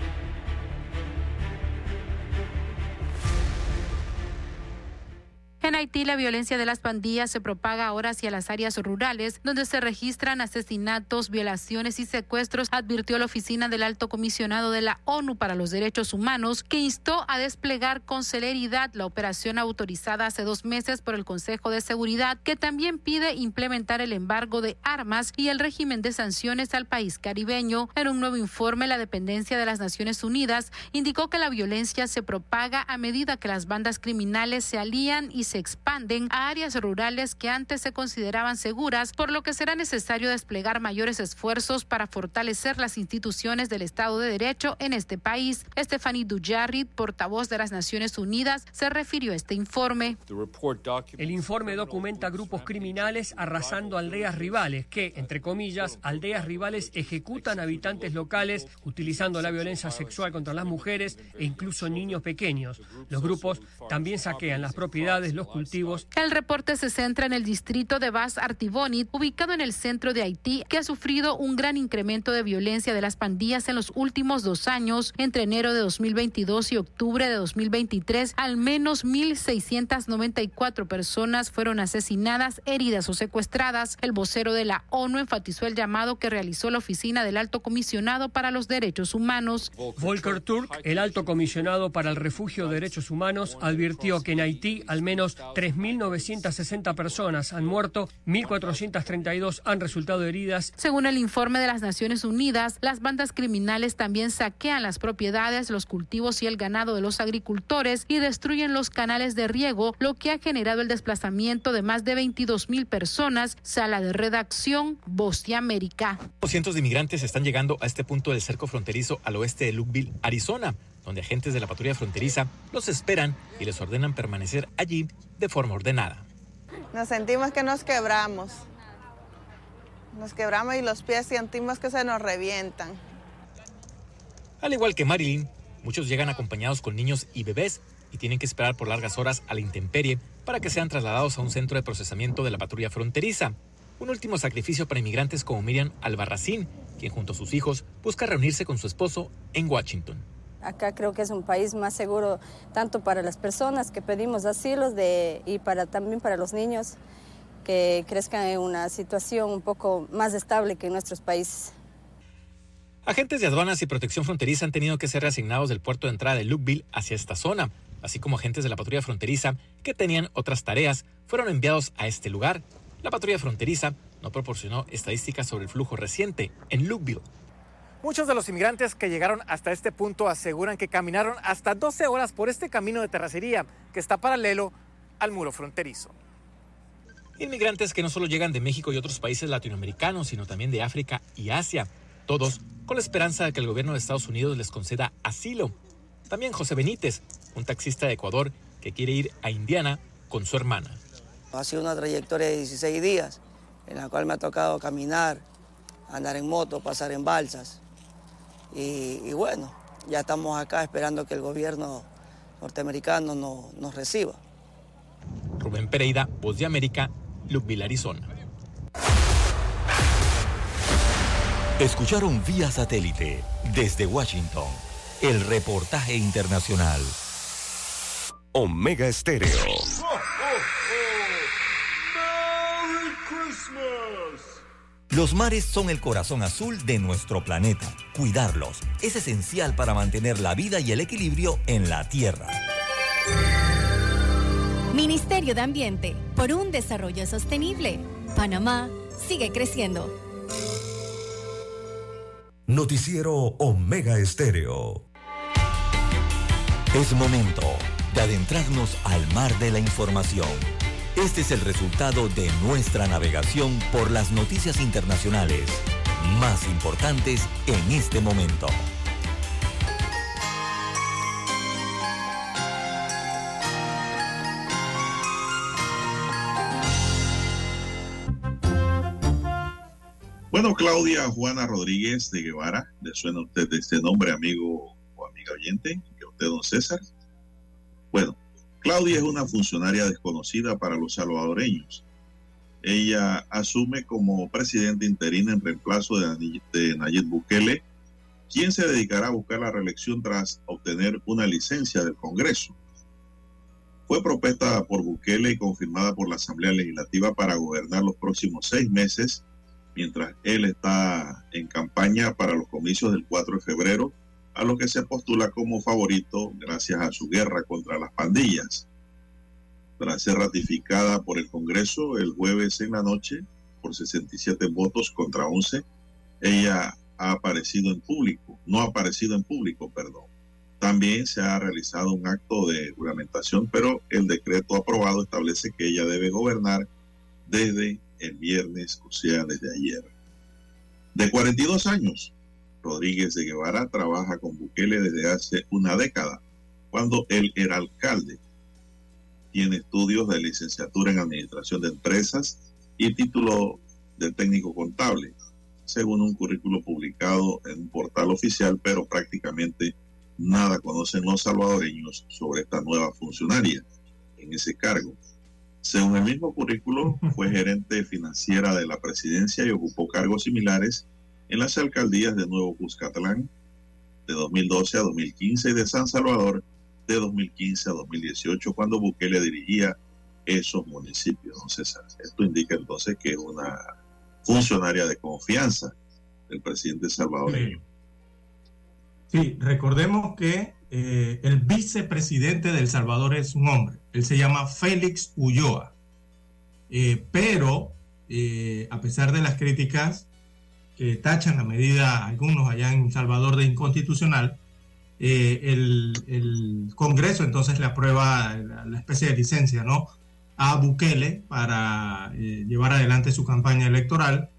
En Haití, la violencia de las pandillas se propaga ahora hacia las áreas rurales, donde se registran asesinatos, violaciones y secuestros, advirtió la Oficina del Alto Comisionado de la ONU para los Derechos Humanos, que instó a desplegar con celeridad la operación autorizada hace dos meses por el Consejo de Seguridad, que también pide implementar el embargo de armas y el régimen de sanciones al país caribeño. En un nuevo informe, la dependencia de las Naciones Unidas indicó que la violencia se propaga a medida que las bandas criminales se alían y se expanden a áreas rurales que antes se consideraban seguras, por lo que será necesario desplegar mayores esfuerzos para fortalecer las instituciones del Estado de Derecho en este país. Stephanie Dujarric, portavoz de las Naciones Unidas, se refirió a este informe. El informe documenta grupos criminales arrasando aldeas rivales que, entre comillas, aldeas rivales ejecutan habitantes locales utilizando la violencia sexual contra las mujeres e incluso niños pequeños. Los grupos también saquean las propiedades, los cultivos. El reporte se centra en el distrito de Bas Artibonit, ubicado en el centro de Haití, que ha sufrido un gran incremento de violencia de las pandillas en los últimos dos años. Entre enero de 2022 y octubre de 2023, al menos 1.694 personas fueron asesinadas, heridas o secuestradas. El vocero de la ONU enfatizó el llamado que realizó la oficina del Alto Comisionado para los Derechos Humanos. Volker Turk, el alto comisionado para el refugio de derechos humanos, advirtió que en Haití al menos 3.960 personas han muerto, 1.432 han resultado heridas. Según el informe de las Naciones Unidas, las bandas criminales también saquean las propiedades, los cultivos y el ganado de los agricultores y destruyen los canales de riego, lo que ha generado el desplazamiento de más de 22 mil personas. Sala de redacción, Voz de América. Cientos de inmigrantes están llegando a este punto del cerco fronterizo al oeste de Lukeville, Arizona, donde agentes de la patrulla fronteriza los esperan y les ordenan permanecer allí de forma ordenada. Nos sentimos que nos quebramos. Nos quebramos y los pies sentimos que se nos revientan. Al igual que Marilyn, muchos llegan acompañados con niños y bebés y tienen que esperar por largas horas a la intemperie para que sean trasladados a un centro de procesamiento de la patrulla fronteriza. Un último sacrificio para inmigrantes como Miriam Albarracín, quien junto a sus hijos busca reunirse con su esposo en Washington. Acá creo que es un país más seguro tanto para las personas que pedimos asilos y también para los niños que crezcan en una situación un poco más estable que en nuestros países. Agentes de aduanas y protección fronteriza han tenido que ser reasignados del puerto de entrada de Lukeville hacia esta zona, así como agentes de la patrulla fronteriza que tenían otras tareas fueron enviados a este lugar. La patrulla fronteriza no proporcionó estadísticas sobre el flujo reciente en Lukeville. Muchos de los inmigrantes que llegaron hasta este punto aseguran que caminaron hasta 12 horas por este camino de terracería que está paralelo al muro fronterizo. Inmigrantes que no solo llegan de México y otros países latinoamericanos, sino también de África y Asia, todos con la esperanza de que el gobierno de Estados Unidos les conceda asilo. También José Benítez, un taxista de Ecuador que quiere ir a Indiana con su hermana. Ha sido una trayectoria de 16 días en la cual me ha tocado caminar, andar en moto, pasar en balsas. Y, y bueno, ya estamos acá esperando que el gobierno norteamericano no- nos reciba. Rubén Pereira, Voz de América, Lukeville, Arizona. Escucharon vía satélite desde Washington el reportaje internacional. Omega Estéreo. Los mares son el corazón azul de nuestro planeta. Cuidarlos es esencial para mantener la vida y el equilibrio en la Tierra. Ministerio de Ambiente, por un desarrollo sostenible. Panamá sigue creciendo. Noticiero Omega Estéreo. Es momento de adentrarnos al mar de la información. Este es el resultado de nuestra navegación por las noticias internacionales más importantes en este momento. Bueno, Claudia Juana Rodríguez de Guevara, ¿le suena a usted este nombre, amigo o amiga oyente? ¿Y a usted, don César? Bueno, Claudia es una funcionaria desconocida para los salvadoreños. Ella asume como presidente interina en reemplazo de, Nayib Bukele, quien se dedicará a buscar la reelección tras obtener una licencia del Congreso. Fue propuesta por Bukele y confirmada por la Asamblea Legislativa para gobernar los próximos seis meses mientras él está en campaña para los comicios del 4 de febrero, a lo que se postula como favorito gracias a su guerra contra las pandillas. Tras ser ratificada por el Congreso el jueves en la noche por 67 votos contra 11, ella ha aparecido en público, no ha aparecido en público, perdón. También se ha realizado un acto de juramentación, pero el decreto aprobado establece que ella debe gobernar desde el viernes, o sea, desde ayer. De 42 años, Rodríguez de Guevara trabaja con Bukele desde hace una década, cuando él era alcalde. Tiene estudios de licenciatura en Administración de Empresas y título de técnico contable, según un currículo publicado en un portal oficial, pero prácticamente nada conocen los salvadoreños sobre esta nueva funcionaria en ese cargo. Según el mismo currículo, fue gerente financiera de la presidencia y ocupó cargos similares en las alcaldías de Nuevo Cuscatlán de 2012 a 2015 y de San Salvador de 2015 a 2018, cuando Bukele dirigía esos municipios. César. Esto indica entonces que es una funcionaria de confianza del presidente salvadoreño. Sí, recordemos que eh, el vicepresidente de El Salvador es un hombre. Él se llama Félix Ulloa. Eh, pero, eh, a pesar de las críticas que tachan a medida algunos allá en Salvador de inconstitucional, el, el, Congreso entonces le aprueba la, la, especie de licencia, ¿no? A Bukele para llevar adelante su campaña electoral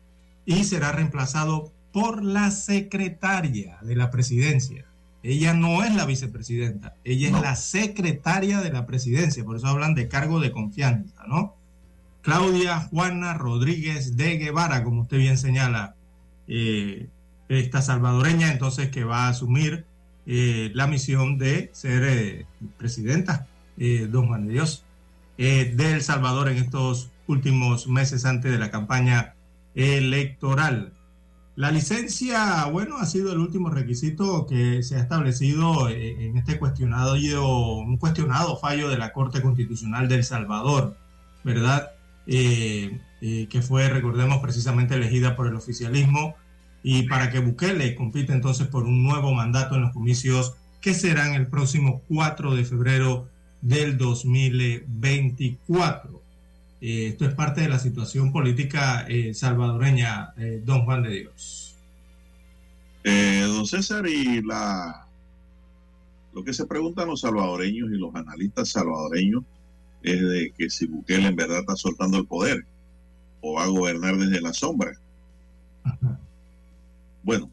y será reemplazado por la secretaria de la presidencia. Ella no es la vicepresidenta, ella no. es la secretaria de la presidencia, por eso hablan de cargo de confianza, ¿no? Claudia Juana Rodríguez de Guevara, como usted bien señala, eh, esta salvadoreña, entonces que va a asumir eh, la misión de ser eh, presidenta, don Juan de Dios, de El Salvador en estos últimos meses antes de la campaña electoral. La licencia, bueno, ha sido el último requisito que se ha establecido en este cuestionado, un cuestionado fallo de la Corte Constitucional del Salvador, ¿verdad? Que fue, recordemos, precisamente elegida por el oficialismo y para que Bukele compite entonces por un nuevo mandato en los comicios que serán el próximo 4 de febrero del 2024. Eh, esto es parte de la situación política eh, salvadoreña, eh, don Juan de Dios. don César, y la lo que se preguntan los salvadoreños y los analistas salvadoreños es de que si Bukele en verdad está soltando el poder o va a gobernar desde la sombra. Ajá. Bueno,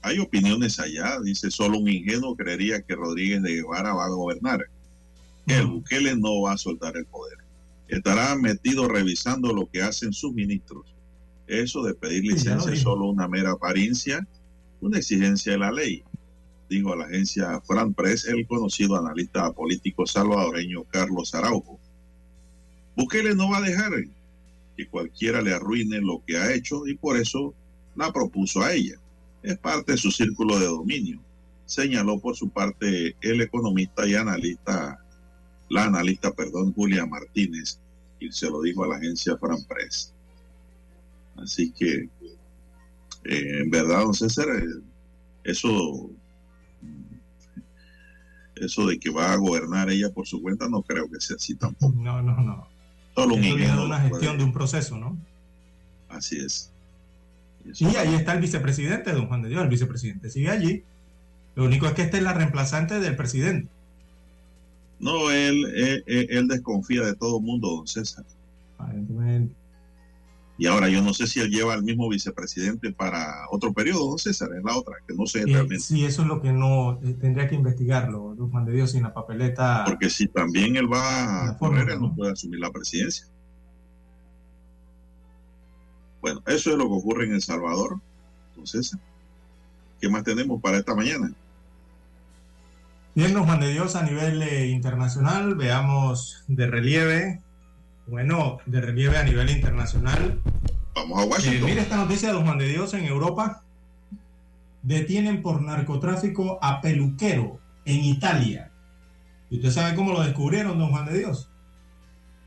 hay opiniones allá, dice solo un ingenuo creería que Rodríguez de Guevara va a gobernar. El Bukele no va a soltar el poder estará metido revisando lo que hacen sus ministros. Eso de pedir licencia es solo una mera apariencia, una exigencia de la ley, dijo a la agencia Fran Press el conocido analista político salvadoreño Carlos Araujo. Bukele no va a dejar que cualquiera le arruine lo que ha hecho y por eso la propuso a ella. Es parte de su círculo de dominio, señaló por su parte el economista y analista la analista, perdón, Julia Martínez, y se lo dijo a la agencia Fran Press. Así que, eh, en verdad, don César, eh, eso, eso de que va a gobernar ella por su cuenta, no creo que sea así tampoco. No, no, no. Solo un una gestión puede... de un proceso, ¿no? Así es. Y, y ahí está el vicepresidente, don Juan de Dios, el vicepresidente sigue allí. Lo único es que esta es la reemplazante del presidente. No, él, él, él, desconfía de todo el mundo, don César. Aparentemente. Y ahora yo no sé si él lleva al mismo vicepresidente para otro periodo, don César, es la otra, que no sé eh, realmente. Sí, eso es lo que no, eh, tendría que investigarlo, don Juan de Dios, sin la papeleta. Porque si también él va a correr, él no puede asumir la presidencia. Bueno, eso es lo que ocurre en El Salvador, don César. ¿Qué más tenemos para esta mañana? Bien, don Juan de Dios, a nivel eh, internacional, veamos de relieve, bueno, de relieve a nivel internacional. Vamos a Washington. Eh, mira esta noticia, don Juan de Dios, en Europa. Detienen por narcotráfico a peluquero en Italia. ¿Y usted sabe cómo lo descubrieron, don Juan de Dios?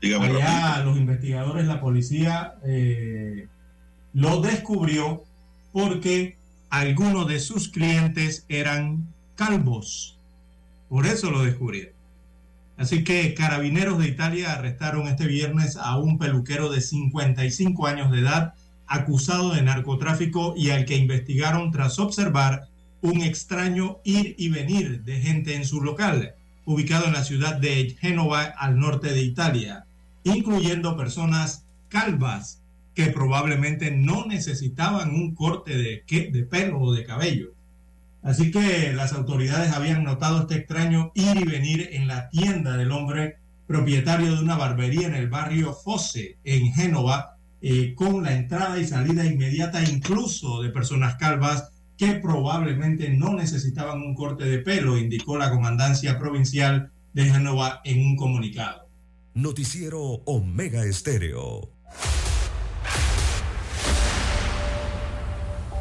Dígame Allá rapidito. los investigadores, la policía, eh, lo descubrió porque algunos de sus clientes eran calvos. Por eso lo descubrieron. Así que carabineros de Italia arrestaron este viernes a un peluquero de 55 años de edad acusado de narcotráfico y al que investigaron tras observar un extraño ir y venir de gente en su local, ubicado en la ciudad de Génova al norte de Italia, incluyendo personas calvas que probablemente no necesitaban un corte de, de pelo o de cabello. Así que las autoridades habían notado este extraño ir y venir en la tienda del hombre propietario de una barbería en el barrio Fosse, en Génova, eh, con la entrada y salida inmediata incluso de personas calvas que probablemente no necesitaban un corte de pelo, indicó la comandancia provincial de Génova en un comunicado. Noticiero Omega Estéreo.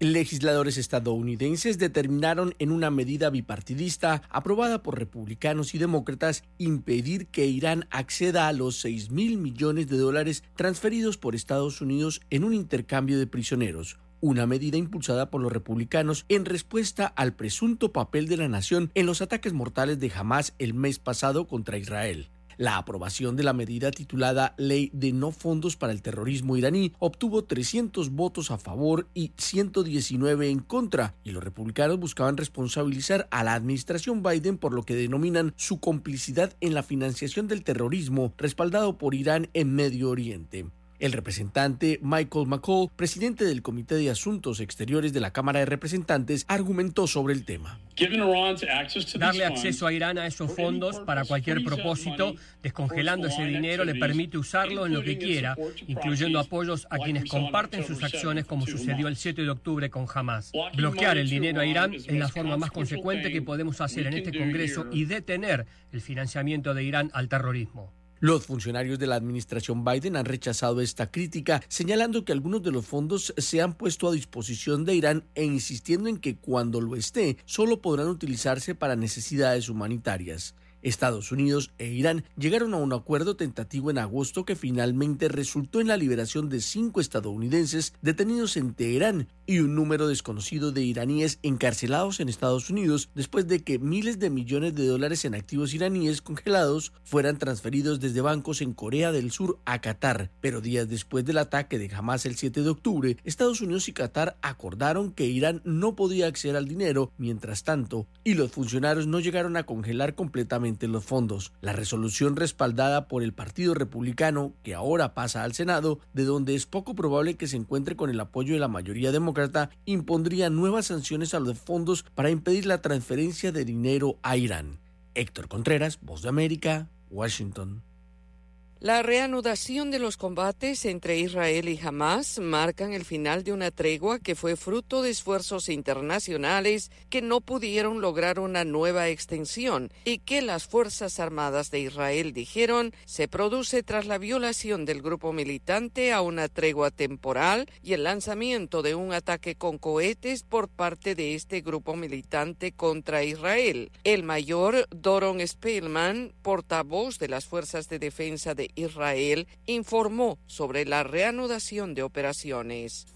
Legisladores estadounidenses determinaron en una medida bipartidista aprobada por republicanos y demócratas impedir que Irán acceda a los 6 mil millones de dólares transferidos por Estados Unidos en un intercambio de prisioneros una medida impulsada por los republicanos en respuesta al presunto papel de la nación en los ataques mortales de Hamas el mes pasado contra Israel. La aprobación de la medida titulada Ley de No Fondos para el Terrorismo iraní obtuvo 300 votos a favor y 119 en contra, y los republicanos buscaban responsabilizar a la administración Biden por lo que denominan su complicidad en la financiación del terrorismo respaldado por Irán en Medio Oriente. El representante Michael McCall, presidente del Comité de Asuntos Exteriores de la Cámara de Representantes, argumentó sobre el tema. Darle acceso a Irán a esos fondos para cualquier propósito, descongelando ese dinero, le permite usarlo en lo que quiera, incluyendo apoyos a quienes comparten sus acciones, como sucedió el 7 de octubre con Hamas. Bloquear el dinero a Irán es la forma más consecuente que podemos hacer en este Congreso y detener el financiamiento de Irán al terrorismo. Los funcionarios de la administración Biden han rechazado esta crítica, señalando que algunos de los fondos se han puesto a disposición de Irán e insistiendo en que cuando lo esté, solo podrán utilizarse para necesidades humanitarias. Estados Unidos e Irán llegaron a un acuerdo tentativo en agosto que finalmente resultó en la liberación de cinco estadounidenses detenidos en Teherán y un número desconocido de iraníes encarcelados en Estados Unidos después de que miles de millones de dólares en activos iraníes congelados fueran transferidos desde bancos en Corea del Sur a Qatar. Pero días después del ataque de Hamas el 7 de octubre, Estados Unidos y Qatar acordaron que Irán no podía acceder al dinero mientras tanto y los funcionarios no llegaron a congelar completamente los fondos. La resolución respaldada por el Partido Republicano, que ahora pasa al Senado, de donde es poco probable que se encuentre con el apoyo de la mayoría demócrata, impondría nuevas sanciones a los fondos para impedir la transferencia de dinero a Irán. Héctor Contreras, Voz de América, Washington. La reanudación de los combates entre Israel y Hamas marcan el final de una tregua que fue fruto de esfuerzos internacionales que no pudieron lograr una nueva extensión y que las Fuerzas Armadas de Israel dijeron se produce tras la violación del grupo militante a una tregua temporal y el lanzamiento de un ataque con cohetes por parte de este grupo militante contra Israel. El mayor Doron Spillman, portavoz de las Fuerzas de Defensa de Israel informó sobre la reanudación de operaciones.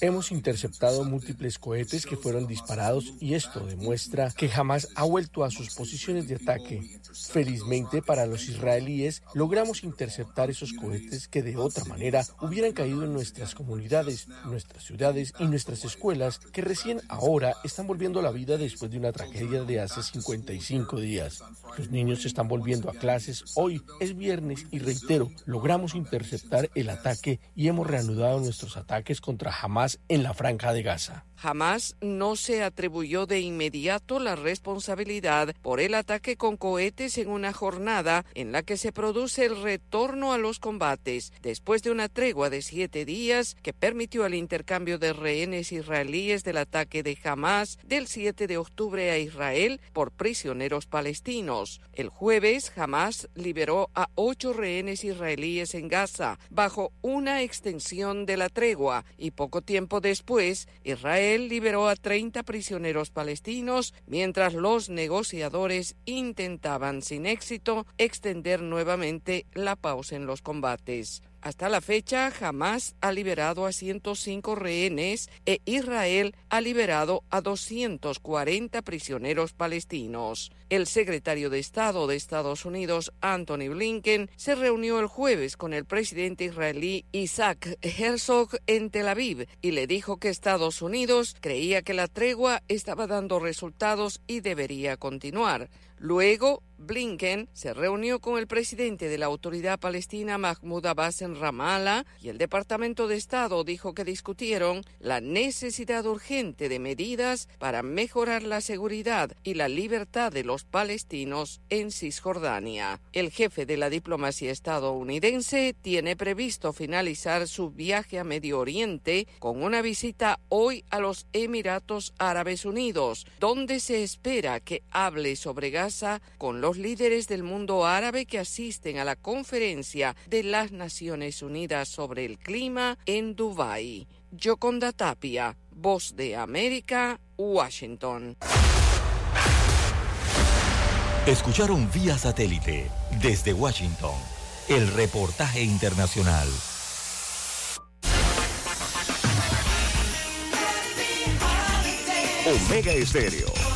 Hemos interceptado múltiples cohetes que fueron disparados y esto demuestra que jamás ha vuelto a sus posiciones de ataque. Felizmente para los israelíes logramos interceptar esos cohetes que de otra manera hubieran caído en nuestras comunidades, nuestras ciudades y nuestras escuelas que recién ahora están volviendo a la vida después de una tragedia de hace 55 días. Los niños están volviendo a clases hoy es viernes y reitero, logramos interceptar el ataque y hemos reanudado nuestros ataques contra Hamas en la franja de Gaza. Jamás no se atribuyó de inmediato la responsabilidad por el ataque con cohetes en una jornada en la que se produce el retorno a los combates después de una tregua de siete días que permitió el intercambio de rehenes israelíes del ataque de Hamas del 7 de octubre a Israel por prisioneros palestinos. El jueves, Hamas liberó a ocho rehenes israelíes en Gaza bajo una extensión de la tregua y poco tiempo después, Israel liberó a 30 prisioneros palestinos mientras los negociadores intentaban sin éxito extender nuevamente la pausa en los combates. Hasta la fecha, Hamas ha liberado a 105 rehenes e Israel ha liberado a 240 prisioneros palestinos. El secretario de Estado de Estados Unidos, Anthony Blinken, se reunió el jueves con el presidente israelí Isaac Herzog en Tel Aviv y le dijo que Estados Unidos creía que la tregua estaba dando resultados y debería continuar. Luego, Blinken se reunió con el presidente de la autoridad palestina Mahmoud Abbas en Ramallah y el Departamento de Estado dijo que discutieron la necesidad urgente de medidas para mejorar la seguridad y la libertad de los palestinos en Cisjordania. El jefe de la diplomacia estadounidense tiene previsto finalizar su viaje a Medio Oriente con una visita hoy a los Emiratos Árabes Unidos, donde se espera que hable sobre Con los líderes del mundo árabe que asisten a la conferencia de las Naciones Unidas sobre el clima en Dubái. Yoconda Tapia, Voz de América, Washington. Escucharon vía satélite desde Washington el reportaje internacional. Omega Estéreo.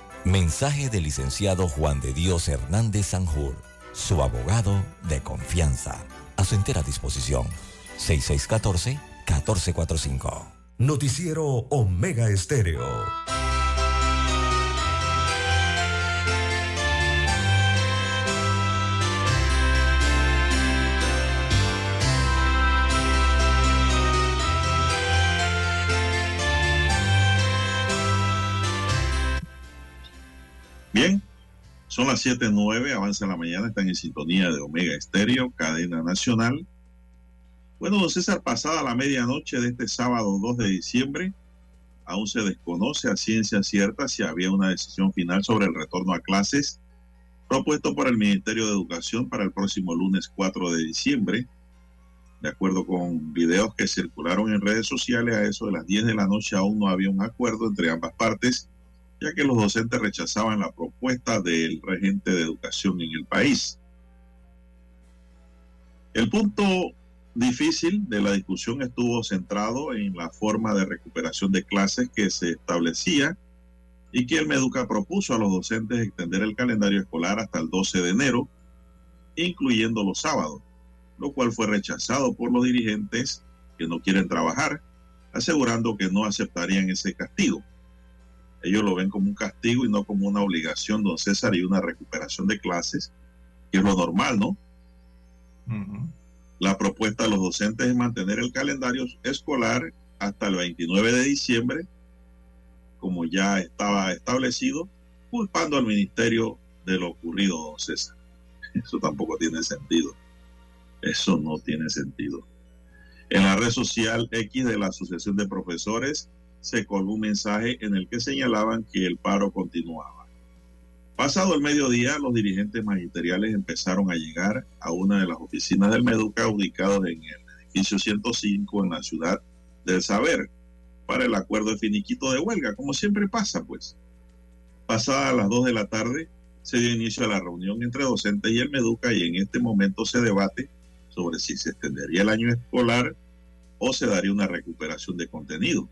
Mensaje del licenciado Juan de Dios Hernández Sanjur, su abogado de confianza. A su entera disposición. 6614-1445. Noticiero Omega Estéreo. Bien, son las 7.09, avanza la mañana, están en sintonía de Omega Estéreo, cadena nacional. Bueno, don César, pasada la medianoche de este sábado 2 de diciembre, aún se desconoce a ciencia cierta si había una decisión final sobre el retorno a clases propuesto por el Ministerio de Educación para el próximo lunes 4 de diciembre. De acuerdo con videos que circularon en redes sociales, a eso de las 10 de la noche aún no había un acuerdo entre ambas partes ya que los docentes rechazaban la propuesta del regente de educación en el país. El punto difícil de la discusión estuvo centrado en la forma de recuperación de clases que se establecía y que el Meduca propuso a los docentes extender el calendario escolar hasta el 12 de enero, incluyendo los sábados, lo cual fue rechazado por los dirigentes que no quieren trabajar, asegurando que no aceptarían ese castigo. Ellos lo ven como un castigo y no como una obligación, don César, y una recuperación de clases, que es lo normal, ¿no? La propuesta de los docentes es mantener el calendario escolar hasta el 29 de diciembre, como ya estaba establecido, culpando al ministerio de lo ocurrido, don César. Eso tampoco tiene sentido. Eso no tiene sentido. En la red social X de la Asociación de Profesores, se colgó un mensaje en el que señalaban que el paro continuaba. Pasado el mediodía, los dirigentes magisteriales empezaron a llegar a una de las oficinas del Meduca ubicadas en el edificio 105 en la ciudad del Saber para el acuerdo de finiquito de huelga, como siempre pasa, pues. Pasada las 2 de la tarde, se dio inicio a la reunión entre docentes y el Meduca y en este momento se debate sobre si se extendería el año escolar o se daría una recuperación de contenido.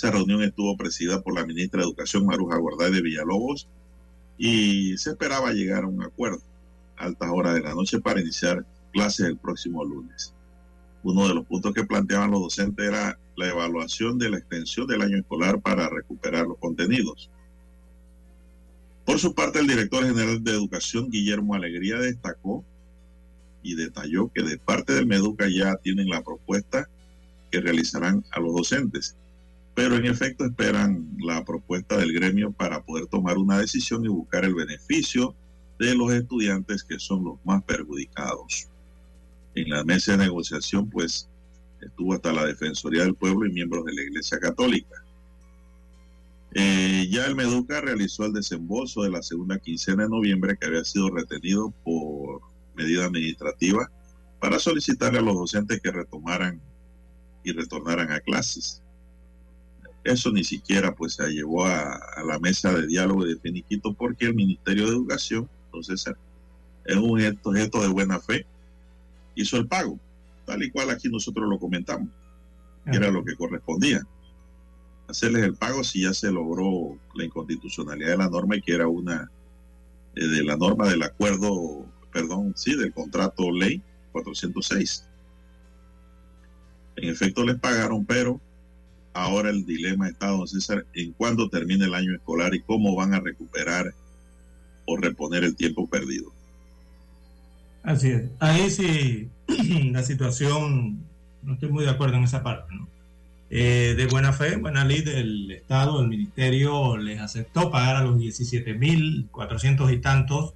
Esa reunión estuvo presidida por la ministra de Educación Maruja Guarday de Villalobos y se esperaba llegar a un acuerdo a altas horas de la noche para iniciar clases el próximo lunes. Uno de los puntos que planteaban los docentes era la evaluación de la extensión del año escolar para recuperar los contenidos. Por su parte, el director general de Educación, Guillermo Alegría, destacó y detalló que de parte del Meduca ya tienen la propuesta que realizarán a los docentes, pero en efecto esperan la propuesta del gremio para poder tomar una decisión y buscar el beneficio de los estudiantes que son los más perjudicados. En la mesa de negociación, pues, estuvo hasta la Defensoría del Pueblo y miembros de la Iglesia Católica. Eh, ya el Meduca realizó el desembolso de la segunda quincena de noviembre que había sido retenido por medida administrativa para solicitarle a los docentes que retomaran y retornaran a clases. Eso ni siquiera pues se llevó a, a la mesa de diálogo de finiquito porque el Ministerio de Educación, entonces es un gesto, gesto de buena fe, hizo el pago, tal y cual aquí nosotros lo comentamos, que era lo que correspondía hacerles el pago si ya se logró la inconstitucionalidad de la norma y que era una eh, de la norma del acuerdo, perdón, sí, del contrato ley 406. En efecto les pagaron, pero ahora el dilema está, don César, en cuándo termine el año escolar y cómo van a recuperar o reponer el tiempo perdido. Así es. Ahí sí, la situación, no estoy muy de acuerdo en esa parte, ¿no? Eh, de buena fe, buena ley del Estado, el Ministerio les aceptó pagar a los 17.400 y tantos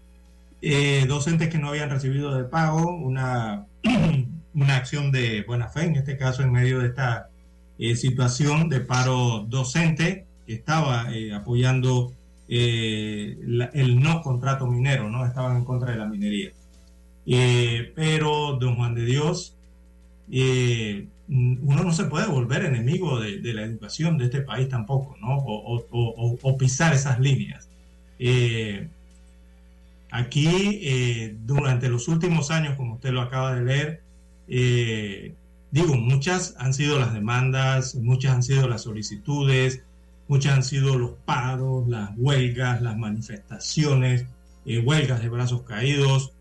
eh, docentes que no habían recibido de pago una, una acción de buena fe, en este caso en medio de esta eh, situación de paro docente que estaba apoyando la, el no contrato minero, ¿no? Estaban en contra de la minería. pero don Juan de Dios uno no se puede volver enemigo de, de, la educación de este país tampoco, ¿no? O, o, o pisar esas líneas. Eh, aquí, eh, durante los últimos años, como usted lo acaba de leer, eh, digo, muchas han sido las demandas, muchas han sido las solicitudes, muchas han sido los paros, las huelgas, las manifestaciones, huelgas de brazos caídos,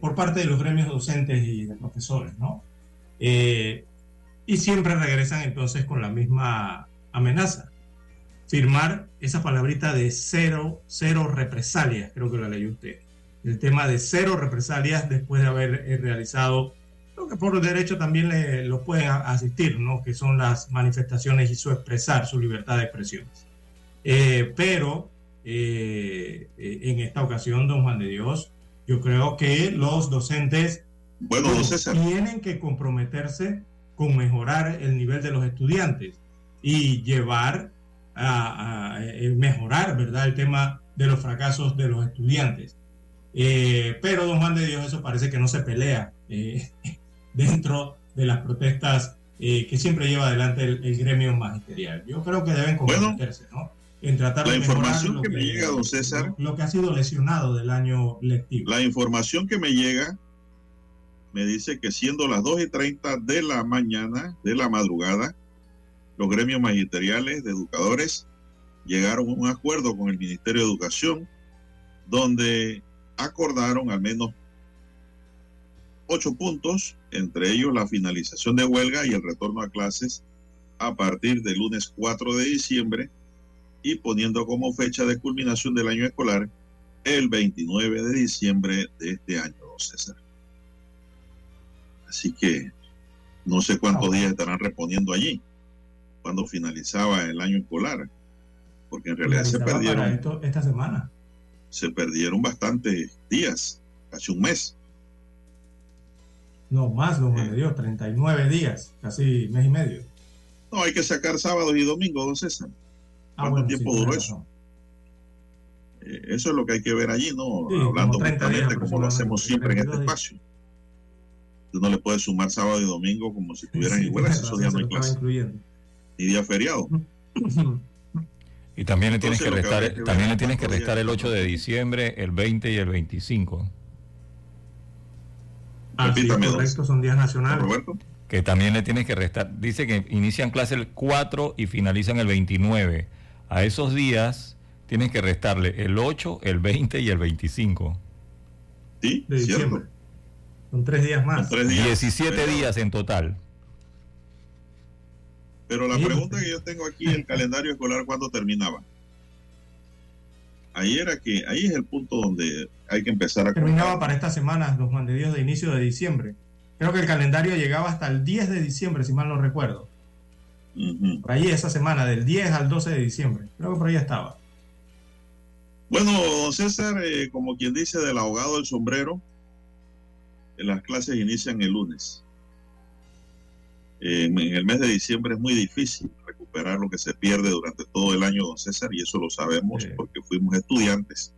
por parte de los gremios docentes y de profesores, ¿no? Eh, y siempre regresan entonces con la misma amenaza. Firmar esa palabrita de cero, cero represalias, creo que la leyó usted. El tema de cero represalias después de haber eh, realizado lo que por derecho también le, lo pueden asistir, ¿no? que son las manifestaciones y su expresar su libertad de expresión. Eh, pero en esta ocasión, don Juan de Dios, yo creo que los docentes bueno, tienen que comprometerse con mejorar el nivel de los estudiantes y llevar a, a, eh, mejorar, ¿verdad?, el tema de los fracasos de los estudiantes. Eh, pero, don Juan de Dios, eso parece que no se pelea eh, dentro de las protestas eh, que siempre lleva adelante el, el, gremio magisterial. Yo creo que deben comprometerse, bueno, ¿no? En tratar la de información lo que, me llega, don César, lo que ha sido lesionado del año lectivo. La información que me llega me dice que siendo las 2 y 30 de la mañana, de la madrugada, los gremios magisteriales de educadores llegaron a un acuerdo con el Ministerio de Educación, donde acordaron al menos ocho puntos, entre ellos la finalización de huelga y el retorno a clases a partir del lunes 4 de diciembre y poniendo como fecha de culminación del año escolar el 29 de diciembre de este año, César. Así que no sé cuántos días estarán respondiendo allí cuando finalizaba el año escolar, porque en realidad se perdieron. Esto, esta semana. Se perdieron bastantes días, casi un mes. No, más, don Juan de Dios, 39 días, casi mes y medio. No, hay que sacar sábado y domingo, don César. ¿Cuánto Ah, bueno, tiempo sí, duró eso? Eh, eso es lo que hay que ver allí, ¿no? Sí, Hablando como 30 días justamente como lo hacemos siempre en este 32 días. espacio. Tú no le puedes sumar sábado y domingo como si estuvieran Sí, iguales, esos días no hay clase. incluyendo. Ni día feriado. Y también le tienes Entonces, que restar, que también le es tienes que restar el 8 de diciembre, el 20 y el 25. Ah, Repítame, correcto, son días nacionales. Roberto. Que también le tienes que restar. Dice que inician clase el 4 y finalizan el 29. A esos días tienes que restarle el 8, el 20 y el 25. Sí, de cierto. diciembre. Son tres días más. Son tres días. 17 Pero- días en total. Pero la Sí. pregunta que yo tengo aquí, el calendario escolar, ¿cuándo terminaba? Ahí era que, ahí es el punto donde hay que empezar a Terminaba contar. para estas semanas, los Juan de inicio de diciembre. Creo que el calendario llegaba hasta el 10 de diciembre, si mal no recuerdo. Por ahí esa semana, del 10 al 12 de diciembre. Creo que por ahí estaba. Bueno, don César, eh, como quien dice del ahogado del sombrero, eh, las clases inician el lunes. Eh, en el mes de diciembre es muy difícil recuperar lo que se pierde durante todo el año, don César, y eso lo sabemos Sí. porque fuimos estudiantes.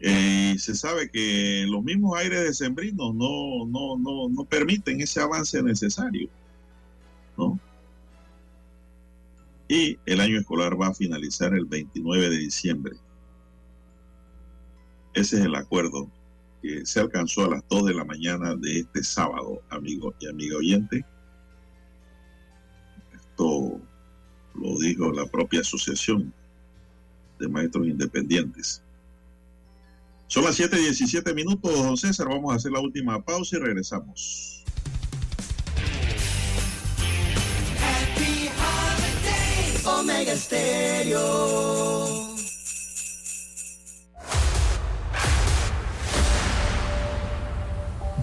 Eh, y se sabe que los mismos aires decembrinos no, no, no, no permiten ese avance necesario, ¿no? Y el año escolar va a finalizar el 29 de diciembre. Ese es el acuerdo que se alcanzó a las 2 de la mañana de este sábado, amigo y amiga oyente. Lo dijo la propia Asociación de Maestros Independientes. Son las 7:17 minutos, don César. Vamos a hacer la última pausa y regresamos. Happy Omega Stereo.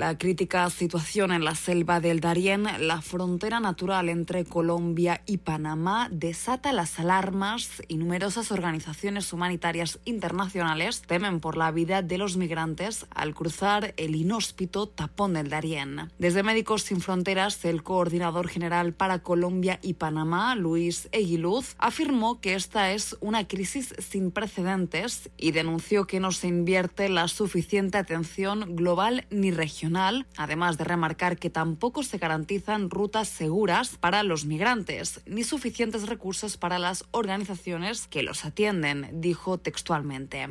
La crítica situación en la selva del Darién, la frontera natural entre Colombia y Panamá, desata las alarmas y numerosas organizaciones humanitarias internacionales temen por la vida de los migrantes al cruzar el inhóspito tapón del Darién. Desde Médicos Sin Fronteras, el coordinador general para Colombia y Panamá, Luis Eguiluz, afirmó que esta es una crisis sin precedentes y denunció que no se invierte la suficiente atención global ni regional, además de remarcar que tampoco se garantizan rutas seguras para los migrantes ni suficientes recursos para las organizaciones que los atienden, dijo textualmente.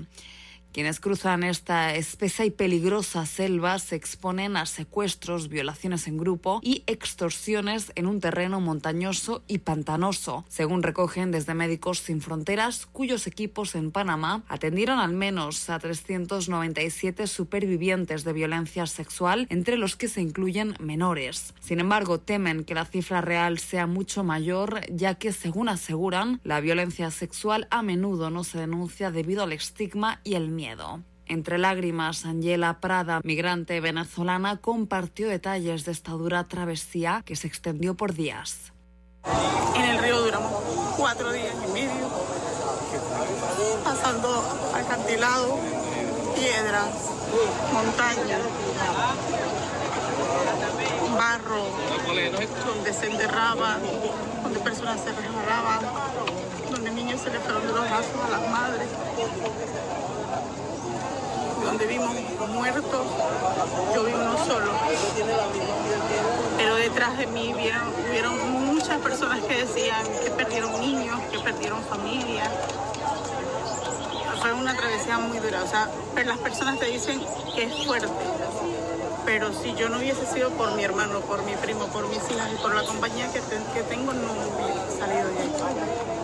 Quienes cruzan esta espesa y peligrosa selva se exponen a secuestros, violaciones en grupo y extorsiones en un terreno montañoso y pantanoso, según recogen desde Médicos Sin Fronteras, cuyos equipos en Panamá atendieron al menos a 397 supervivientes de violencia sexual, entre los que se incluyen menores. Sin embargo, temen que la cifra real sea mucho mayor, ya que, según aseguran, la violencia sexual a menudo no se denuncia debido al estigma y el Entre lágrimas, Angela Prada, migrante venezolana, compartió detalles de esta dura travesía que se extendió por días. En el río duramos cuatro días y medio, pasando acantilado, piedras, montañas, barro, donde se enterraba, donde personas se resbalaban, donde niños se les fueron de los brazos a las madres, donde vimos muertos, yo vi uno solo. Pero detrás de mí vieron, hubieron muchas personas que decían que perdieron niños, que perdieron familia. Fue una travesía muy dura, o sea, las personas te dicen que es fuerte. Pero si yo no hubiese sido por mi hermano, por mi primo, por mis hijas y por la compañía que, que tengo, no hubiese salido de ahí.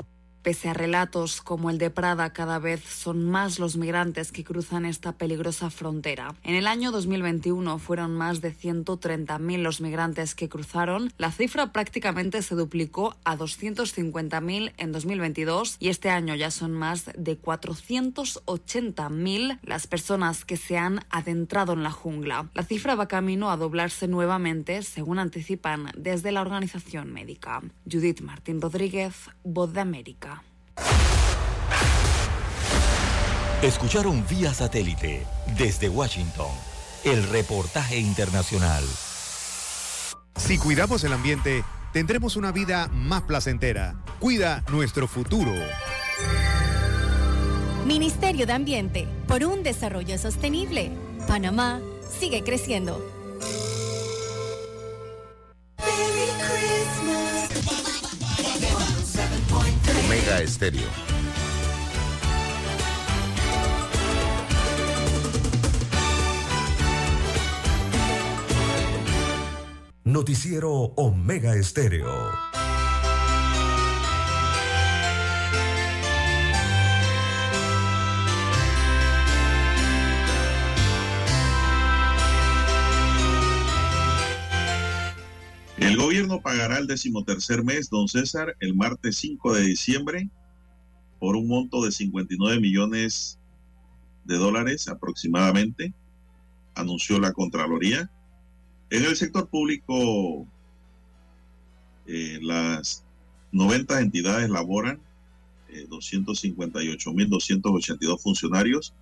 Pese a relatos como el de Prada, cada vez son más los migrantes que cruzan esta peligrosa frontera. En el año 2021 fueron más de 130.000 los migrantes que cruzaron. La cifra prácticamente se duplicó a 250.000 en 2022 y este año ya son más de 480.000 las personas que se han adentrado en la jungla. La cifra va camino a doblarse nuevamente, según anticipan desde la organización médica. Judith Martín Rodríguez, Voz de América. Escucharon vía satélite desde Washington el reportaje internacional. Si cuidamos el ambiente, tendremos una vida más placentera. Cuida nuestro futuro. Ministerio de Ambiente, por un desarrollo sostenible. Panamá sigue creciendo. Merry Christmas. 107.3 Omega Estéreo. Noticiero Omega Estéreo. El gobierno pagará el decimotercer mes, don César, el martes 5 de diciembre, por un monto de 59 millones de dólares aproximadamente, anunció la Contraloría. En el sector público, eh, las 90 entidades laboran, eh, 258.282 funcionarios,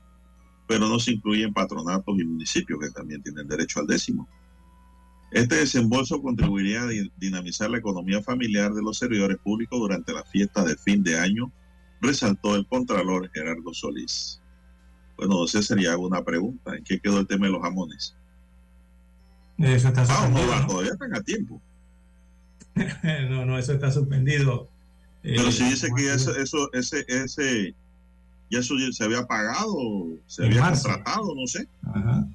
pero no se incluyen patronatos y municipios que también tienen derecho al décimo. Este desembolso contribuiría a di- dinamizar la economía familiar de los servidores públicos durante la fiesta de fin de año, resaltó el Contralor Gerardo Solís. Bueno, y hago una pregunta. ¿En qué quedó el tema de los jamones? Eso está Ah, no, suspendido. va, ¿no? todavía están a tiempo. no, no, eso está suspendido. Pero Eh, si dice que ya eso, eso, ese, ese, ya eso se había pagado, se había marzo. contratado, no sé, Ajá.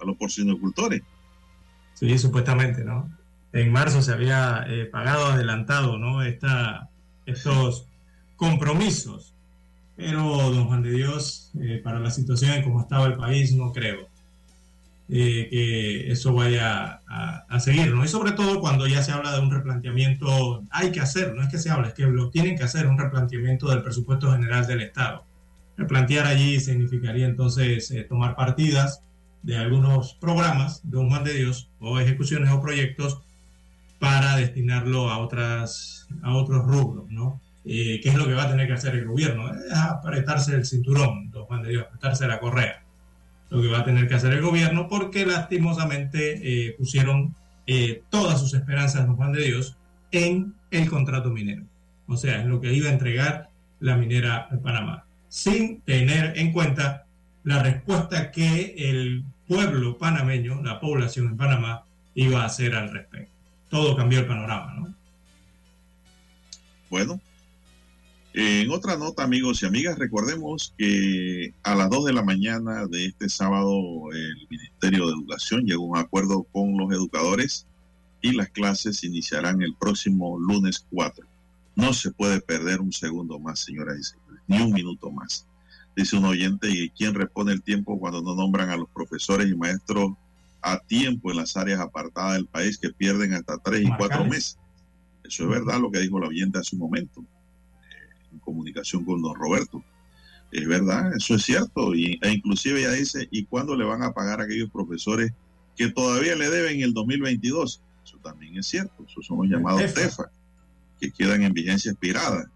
a los porcinocultores. Sí, supuestamente, ¿no? En marzo se había eh, pagado adelantado, ¿no? Esta, estos compromisos. Pero, don Juan de Dios, eh, para la situación en cómo estaba el país, no creo eh, que eso vaya a, a seguir, ¿no? Y sobre todo cuando ya se habla de un replanteamiento, hay que hacer, no es que se habla, es que lo tienen que hacer, un replanteamiento del presupuesto general del Estado. Replantear allí significaría entonces tomar partidas de algunos programas de un Juan de Dios o ejecuciones o proyectos para destinarlo a otras a otros rubros, ¿no? Eh, ¿Qué es lo que va a tener que hacer el gobierno? Es apretarse el cinturón, don Juan de Dios, apretarse la correa. Lo que va a tener que hacer el gobierno porque lastimosamente eh, pusieron eh, todas sus esperanzas, don Juan de Dios, en el contrato minero. O sea, en lo que iba a entregar la minera de Panamá, sin tener en cuenta la respuesta que el pueblo panameño, la población en Panamá, iba a hacer al respecto. Todo cambió el panorama, ¿no? Bueno, en otra nota, amigos y amigas, recordemos que a las 2 de la mañana de este sábado el Ministerio de Educación llegó a un acuerdo con los educadores y las clases iniciarán el próximo lunes 4. No se puede perder un segundo más, señoras y señores, ni un minuto más. Dice un oyente, ¿y quién repone el tiempo cuando no nombran a los profesores y maestros a tiempo en las áreas apartadas del país que pierden hasta tres y cuatro meses? Eso es verdad lo que dijo la oyente hace un momento eh, en comunicación con don Roberto. Es verdad, eso es cierto. Y, e inclusive ella dice, ¿y cuándo le van a pagar a aquellos profesores que todavía le deben el 2022? Eso también es cierto. Esos son los llamados TEFA. TEFA, que quedan en vigencia expirada.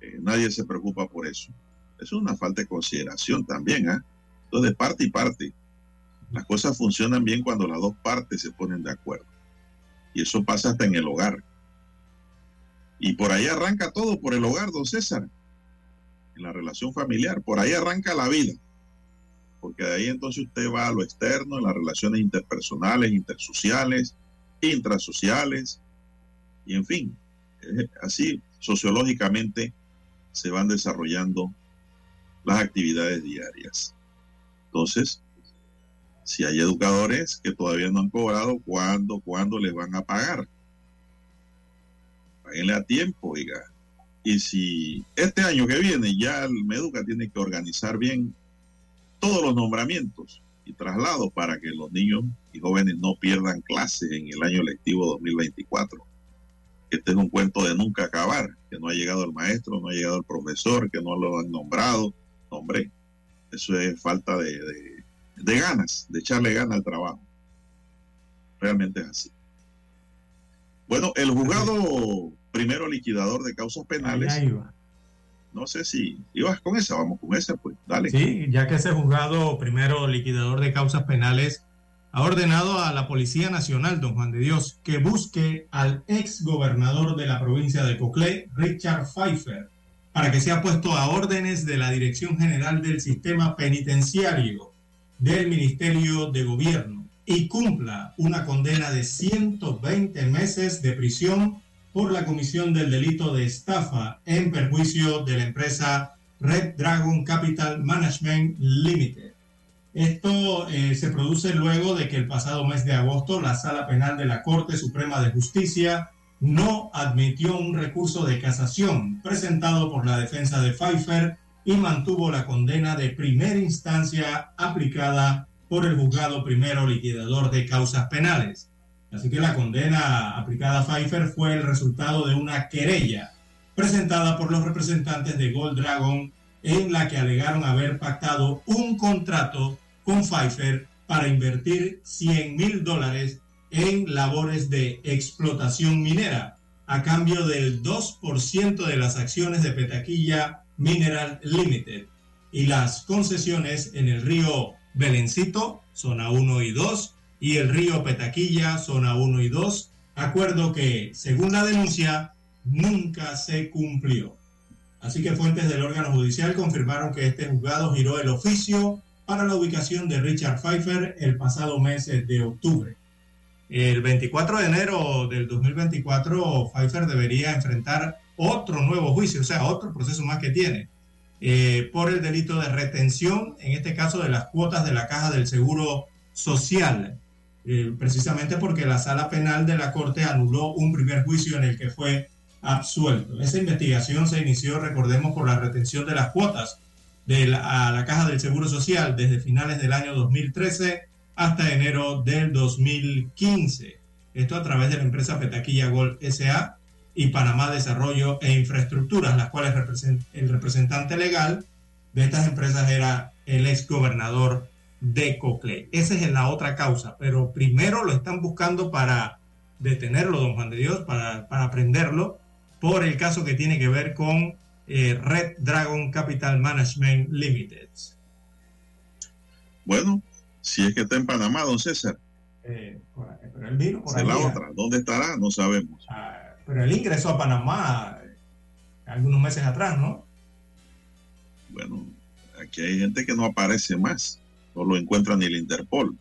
Eh, nadie se preocupa por eso. Es una falta de consideración también. ¿ah? Entonces, de parte y parte. Las cosas funcionan bien cuando las dos partes se ponen de acuerdo. Y eso pasa hasta en el hogar. Y por ahí arranca todo, por el hogar, don César. En la relación familiar, por ahí arranca la vida. Porque de ahí entonces usted va a lo externo, en las relaciones interpersonales, intersociales, intrasociales, y en fin, eh, así sociológicamente se van desarrollando las actividades diarias. Entonces, si hay educadores que todavía no han cobrado, ¿cuándo, cuándo les van a pagar? Páguenle a tiempo, oiga. Y si este año que viene ya el Meduca tiene que organizar bien todos los nombramientos y traslados para que los niños y jóvenes no pierdan clases en el año lectivo 2024. Este es un cuento de nunca acabar, que no ha llegado el maestro, no ha llegado el profesor, que no lo han nombrado. Hombre, eso es falta de, de, de ganas, de echarle ganas al trabajo. Realmente es así. Bueno, el juzgado primero liquidador de causas penales. Iba. No sé si ibas con esa, vamos con esa, pues dale. Sí, ya que ese juzgado primero liquidador de causas penales ha ordenado a la Policía Nacional, don Juan de Dios, que busque al ex gobernador de la provincia de Coclé, Richard Pfeiffer, para que sea puesto a órdenes de la Dirección General del Sistema Penitenciario del Ministerio de Gobierno y cumpla una condena de 120 meses de prisión por la comisión del delito de estafa en perjuicio de la empresa Red Dragon Capital Management Limited. Esto eh, se produce luego de que el pasado mes de agosto la Sala Penal de la Corte Suprema de Justicia no admitió un recurso de casación presentado por la defensa de Pfeiffer y mantuvo la condena de primera instancia aplicada por el juzgado primero liquidador de causas penales. Así que la condena aplicada a Pfeiffer fue el resultado de una querella presentada por los representantes de Gold Dragon en la que alegaron haber pactado un contrato con Pfeiffer para invertir 100 mil dólares en labores de explotación minera a cambio del 2% de las acciones de Petaquilla Mineral Limited y las concesiones en el río Belencito, zona 1 y 2, y el río Petaquilla, zona 1 y 2, acuerdo que, según la denuncia, nunca se cumplió. Así que fuentes del órgano judicial confirmaron que este juzgado giró el oficio para la ubicación de Richard Pfeiffer el pasado mes de octubre. El 24 de enero del 2024, Pfeiffer debería enfrentar otro nuevo juicio, o sea, otro proceso más que tiene, eh, por el delito de retención, en este caso de las cuotas de la caja del Seguro Social, eh, precisamente porque la sala penal de la Corte anuló un primer juicio en el que fue absuelto. Esa investigación se inició, recordemos, por la retención de las cuotas de a la caja del Seguro Social desde finales del año 2013 hasta enero del 2015. Esto a través de la empresa Petaquilla Gold SA y Panamá Desarrollo e Infraestructuras, las cuales el representante legal de estas empresas era el ex gobernador de Cocle. Esa es la otra causa, pero primero lo están buscando para detenerlo, don Juan de Dios, para, para prenderlo, por el caso que tiene que ver con eh, Red Dragon Capital Management Limited. Bueno, si es que está en Panamá, don César. Eh, pero él vino por ahí. la otra. ¿Dónde estará? No sabemos. Ah, pero él ingresó a Panamá eh, algunos meses atrás, ¿no? Bueno, aquí hay gente que no aparece más. No lo encuentra ni el Interpol.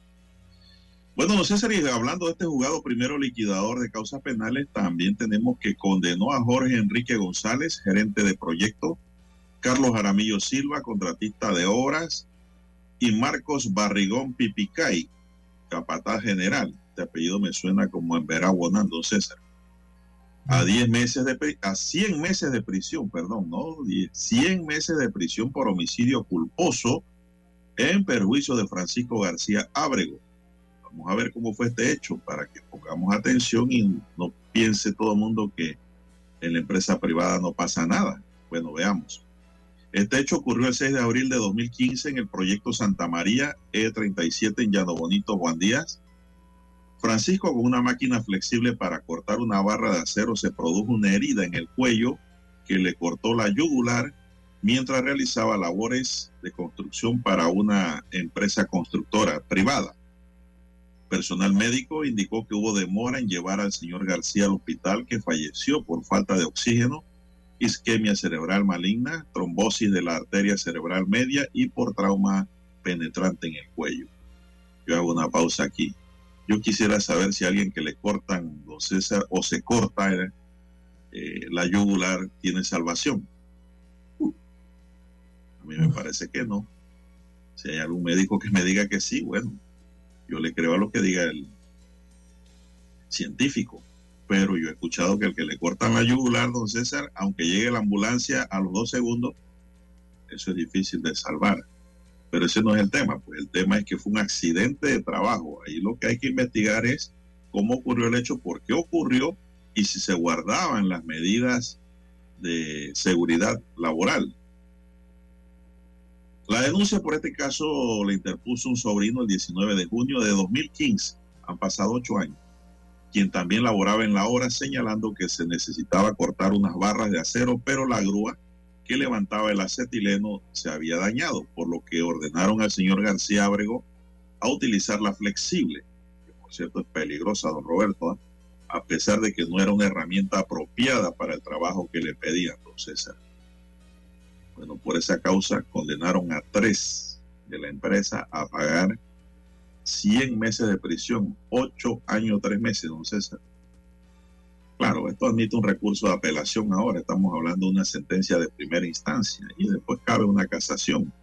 Bueno, don César, y hablando de este juzgado primero liquidador de causas penales, también tenemos que condenó a Jorge Enrique González, gerente de proyecto, Carlos Jaramillo Silva, contratista de obras, y Marcos Barrigón Pipicay, capataz general. Este apellido me suena como en Veragua, César. A 10 meses de a 100 meses de prisión, perdón, no 10, 100 meses de prisión por homicidio culposo en perjuicio de Francisco García Ábrego. Vamos a ver cómo fue este hecho para que pongamos atención y no piense todo el mundo que en la empresa privada no pasa nada. Bueno, veamos. Este hecho ocurrió el 6 de abril de 2015 en el proyecto Santa María E37 en Llano Bonito, Juan Díaz. Francisco, con una máquina flexible para cortar una barra de acero, se produjo una herida en el cuello que le cortó la yugular mientras realizaba labores de construcción para una empresa constructora privada. Personal médico indicó que hubo demora en llevar al señor García al hospital que falleció por falta de oxígeno isquemia cerebral maligna, trombosis de la arteria cerebral media y por trauma penetrante en el cuello. Yo hago una pausa aquí. Yo quisiera saber si alguien que le cortan o se corta eh, la yugular tiene salvación. A mí me parece que no. Si hay algún médico que me diga que sí, bueno, yo le creo a lo que diga el científico pero yo he escuchado que el que le cortan la yugular, don César, aunque llegue la ambulancia a los dos segundos, eso es difícil de salvar. Pero ese no es el tema, pues el tema es que fue un accidente de trabajo. Ahí lo que hay que investigar es cómo ocurrió el hecho, por qué ocurrió y si se guardaban las medidas de seguridad laboral. La denuncia por este caso le interpuso un sobrino el 19 de junio de 2015. Han pasado ocho años quien también laboraba en la obra, señalando que se necesitaba cortar unas barras de acero, pero la grúa que levantaba el acetileno se había dañado, por lo que ordenaron al señor García Abrego a utilizar la flexible, que por cierto es peligrosa, don Roberto, ¿ah? a pesar de que no era una herramienta apropiada para el trabajo que le pedían, don César. Bueno, por esa causa condenaron a tres de la empresa a pagar 100 meses de prisión, 8 años, 3 meses, don César. Claro, esto admite un recurso de apelación ahora. Estamos hablando de una sentencia de primera instancia y después cabe una casación.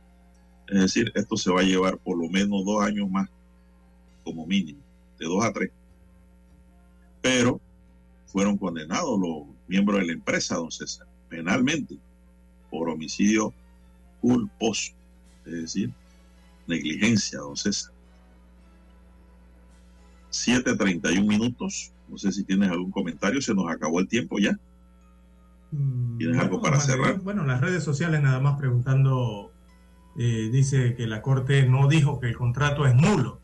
Es decir, esto se va a llevar por lo menos dos años más, como mínimo, de dos a tres. Pero fueron condenados los miembros de la empresa, don César, penalmente, por homicidio culposo, es decir, negligencia, don César. 7.31 minutos. No sé si tienes algún comentario, se nos acabó el tiempo ya. ¿Tienes algo para cerrar? Bueno, las redes sociales nada más preguntando, eh, dice que la Corte no dijo que el contrato es nulo,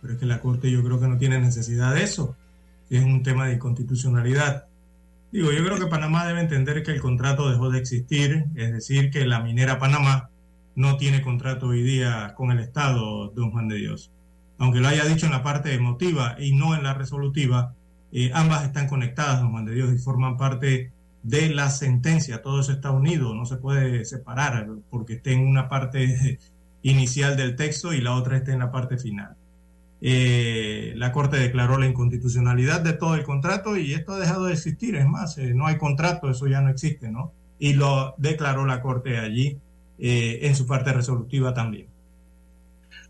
pero es que la Corte yo creo que no tiene necesidad de eso, que es un tema de inconstitucionalidad. Digo, yo creo que Panamá debe entender que el contrato dejó de existir, es decir, que la minera Panamá no tiene contrato hoy día con el Estado, don Juan de Dios. Aunque lo haya dicho en la parte emotiva y no en la resolutiva, eh, ambas están conectadas, don Juan de Dios, y forman parte de la sentencia. Todo eso está unido, no se puede separar porque esté en una parte inicial del texto y la otra esté en la parte final. Eh, la Corte declaró la inconstitucionalidad de todo el contrato y esto ha dejado de existir. Es más, eh, no hay contrato, eso ya no existe, ¿no? Y lo declaró la Corte allí en su parte resolutiva también.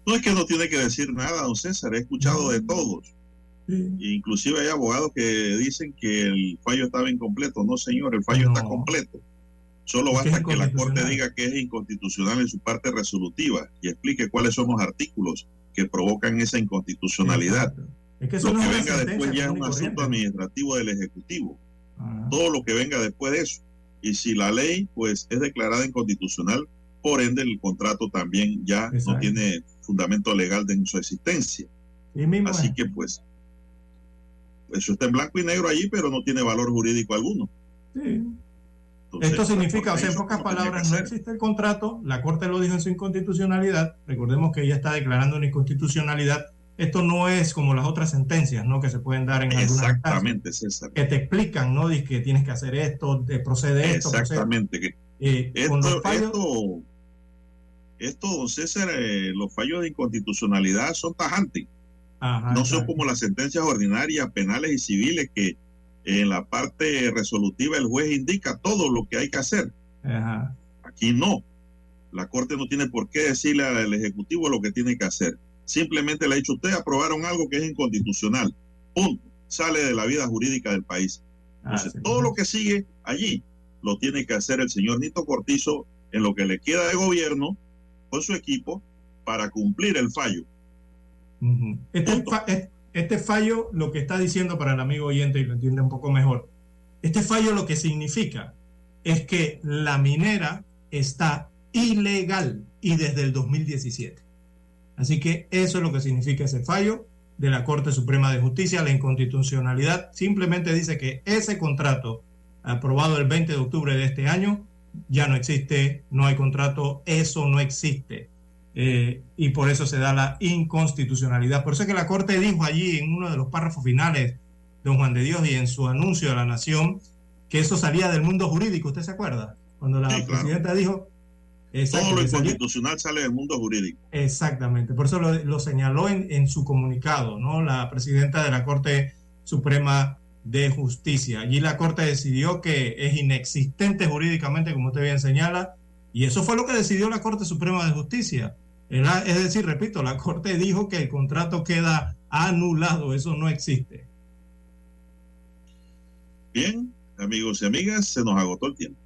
No es que no tiene que decir nada, don César, he escuchado de todos. Inclusive hay abogados que dicen que el fallo estaba incompleto. No, señor, el fallo está completo. Solo basta que la Corte diga que es inconstitucional en su parte resolutiva y explique cuáles son los artículos que provocan esa inconstitucionalidad. Es que eso Lo no que es venga después ya es un asunto administrativo del Ejecutivo. Todo lo que venga después de eso. Y si la ley pues es declarada inconstitucional, por ende el contrato también ya no tiene fundamento legal de su existencia. Sí Así que pues eso está en blanco y negro allí, pero no tiene valor jurídico alguno. Sí. Entonces, Esto significa, o sea, en pocas palabras, no existe el contrato, la Corte lo dijo en su inconstitucionalidad, recordemos que ella está declarando una inconstitucionalidad, esto no es como las otras sentencias, ¿no? Que se pueden dar en algunas Exactamente, César. que te explican, ¿no? Dice que tienes que hacer esto, te procede esto, procede- Exactamente. Que Eh, con esto, los fallos- esto, esto, don César, eh, los fallos de inconstitucionalidad son tajantes. Ajá, no son como las sentencias ordinarias, penales y civiles que en la parte resolutiva el juez indica todo lo que hay que hacer. Ajá. Aquí no. La Corte no tiene por qué decirle al Ejecutivo lo que tiene que hacer. Simplemente le ha dicho, ustedes aprobaron algo que es inconstitucional. Punto. Sale de la vida jurídica del país. Entonces, todo lo que sigue allí lo tiene que hacer el señor Nito Cortizo en lo que le queda de gobierno con su equipo para cumplir el fallo. Este, fa- este fallo, lo que está diciendo para el amigo oyente y lo entiende un poco mejor, este fallo lo que significa es que la minera está ilegal y desde el 2017. Así que eso es lo que significa ese fallo de la Corte Suprema de Justicia. La inconstitucionalidad simplemente dice que ese contrato aprobado el 20 de octubre de este año ya no existe, no hay contrato, eso no existe. Eh, y por eso se da la inconstitucionalidad. Por eso es que la Corte dijo allí en uno de los párrafos finales, don Juan de Dios, y en su anuncio a la Nación, que eso salía del mundo jurídico. ¿Usted se acuerda? Cuando la Sí, claro. presidenta dijo... Todo lo inconstitucional sale del mundo jurídico. Exactamente, por eso lo, lo señaló en, en su comunicado, ¿no? La presidenta de la Corte Suprema de Justicia. Allí la Corte decidió que es inexistente jurídicamente, como usted bien señala, y eso fue lo que decidió la Corte Suprema de Justicia. Es decir, repito, la Corte dijo que el contrato queda anulado, eso no existe. Bien, amigos y amigas, se nos agotó el tiempo.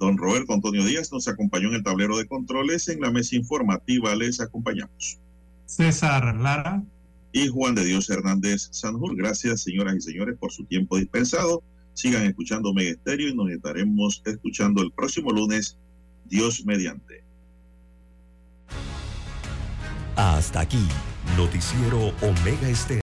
Don Roberto Antonio Díaz nos acompañó en el tablero de controles. En la mesa informativa les acompañamos. César Lara. Y Juan de Dios Hernández Sanjur. Gracias, señoras y señores, por su tiempo dispensado. Sigan escuchando Mega Estéreo y nos estaremos escuchando el próximo lunes, Dios mediante. Hasta aquí, Noticiero Omega Estéreo.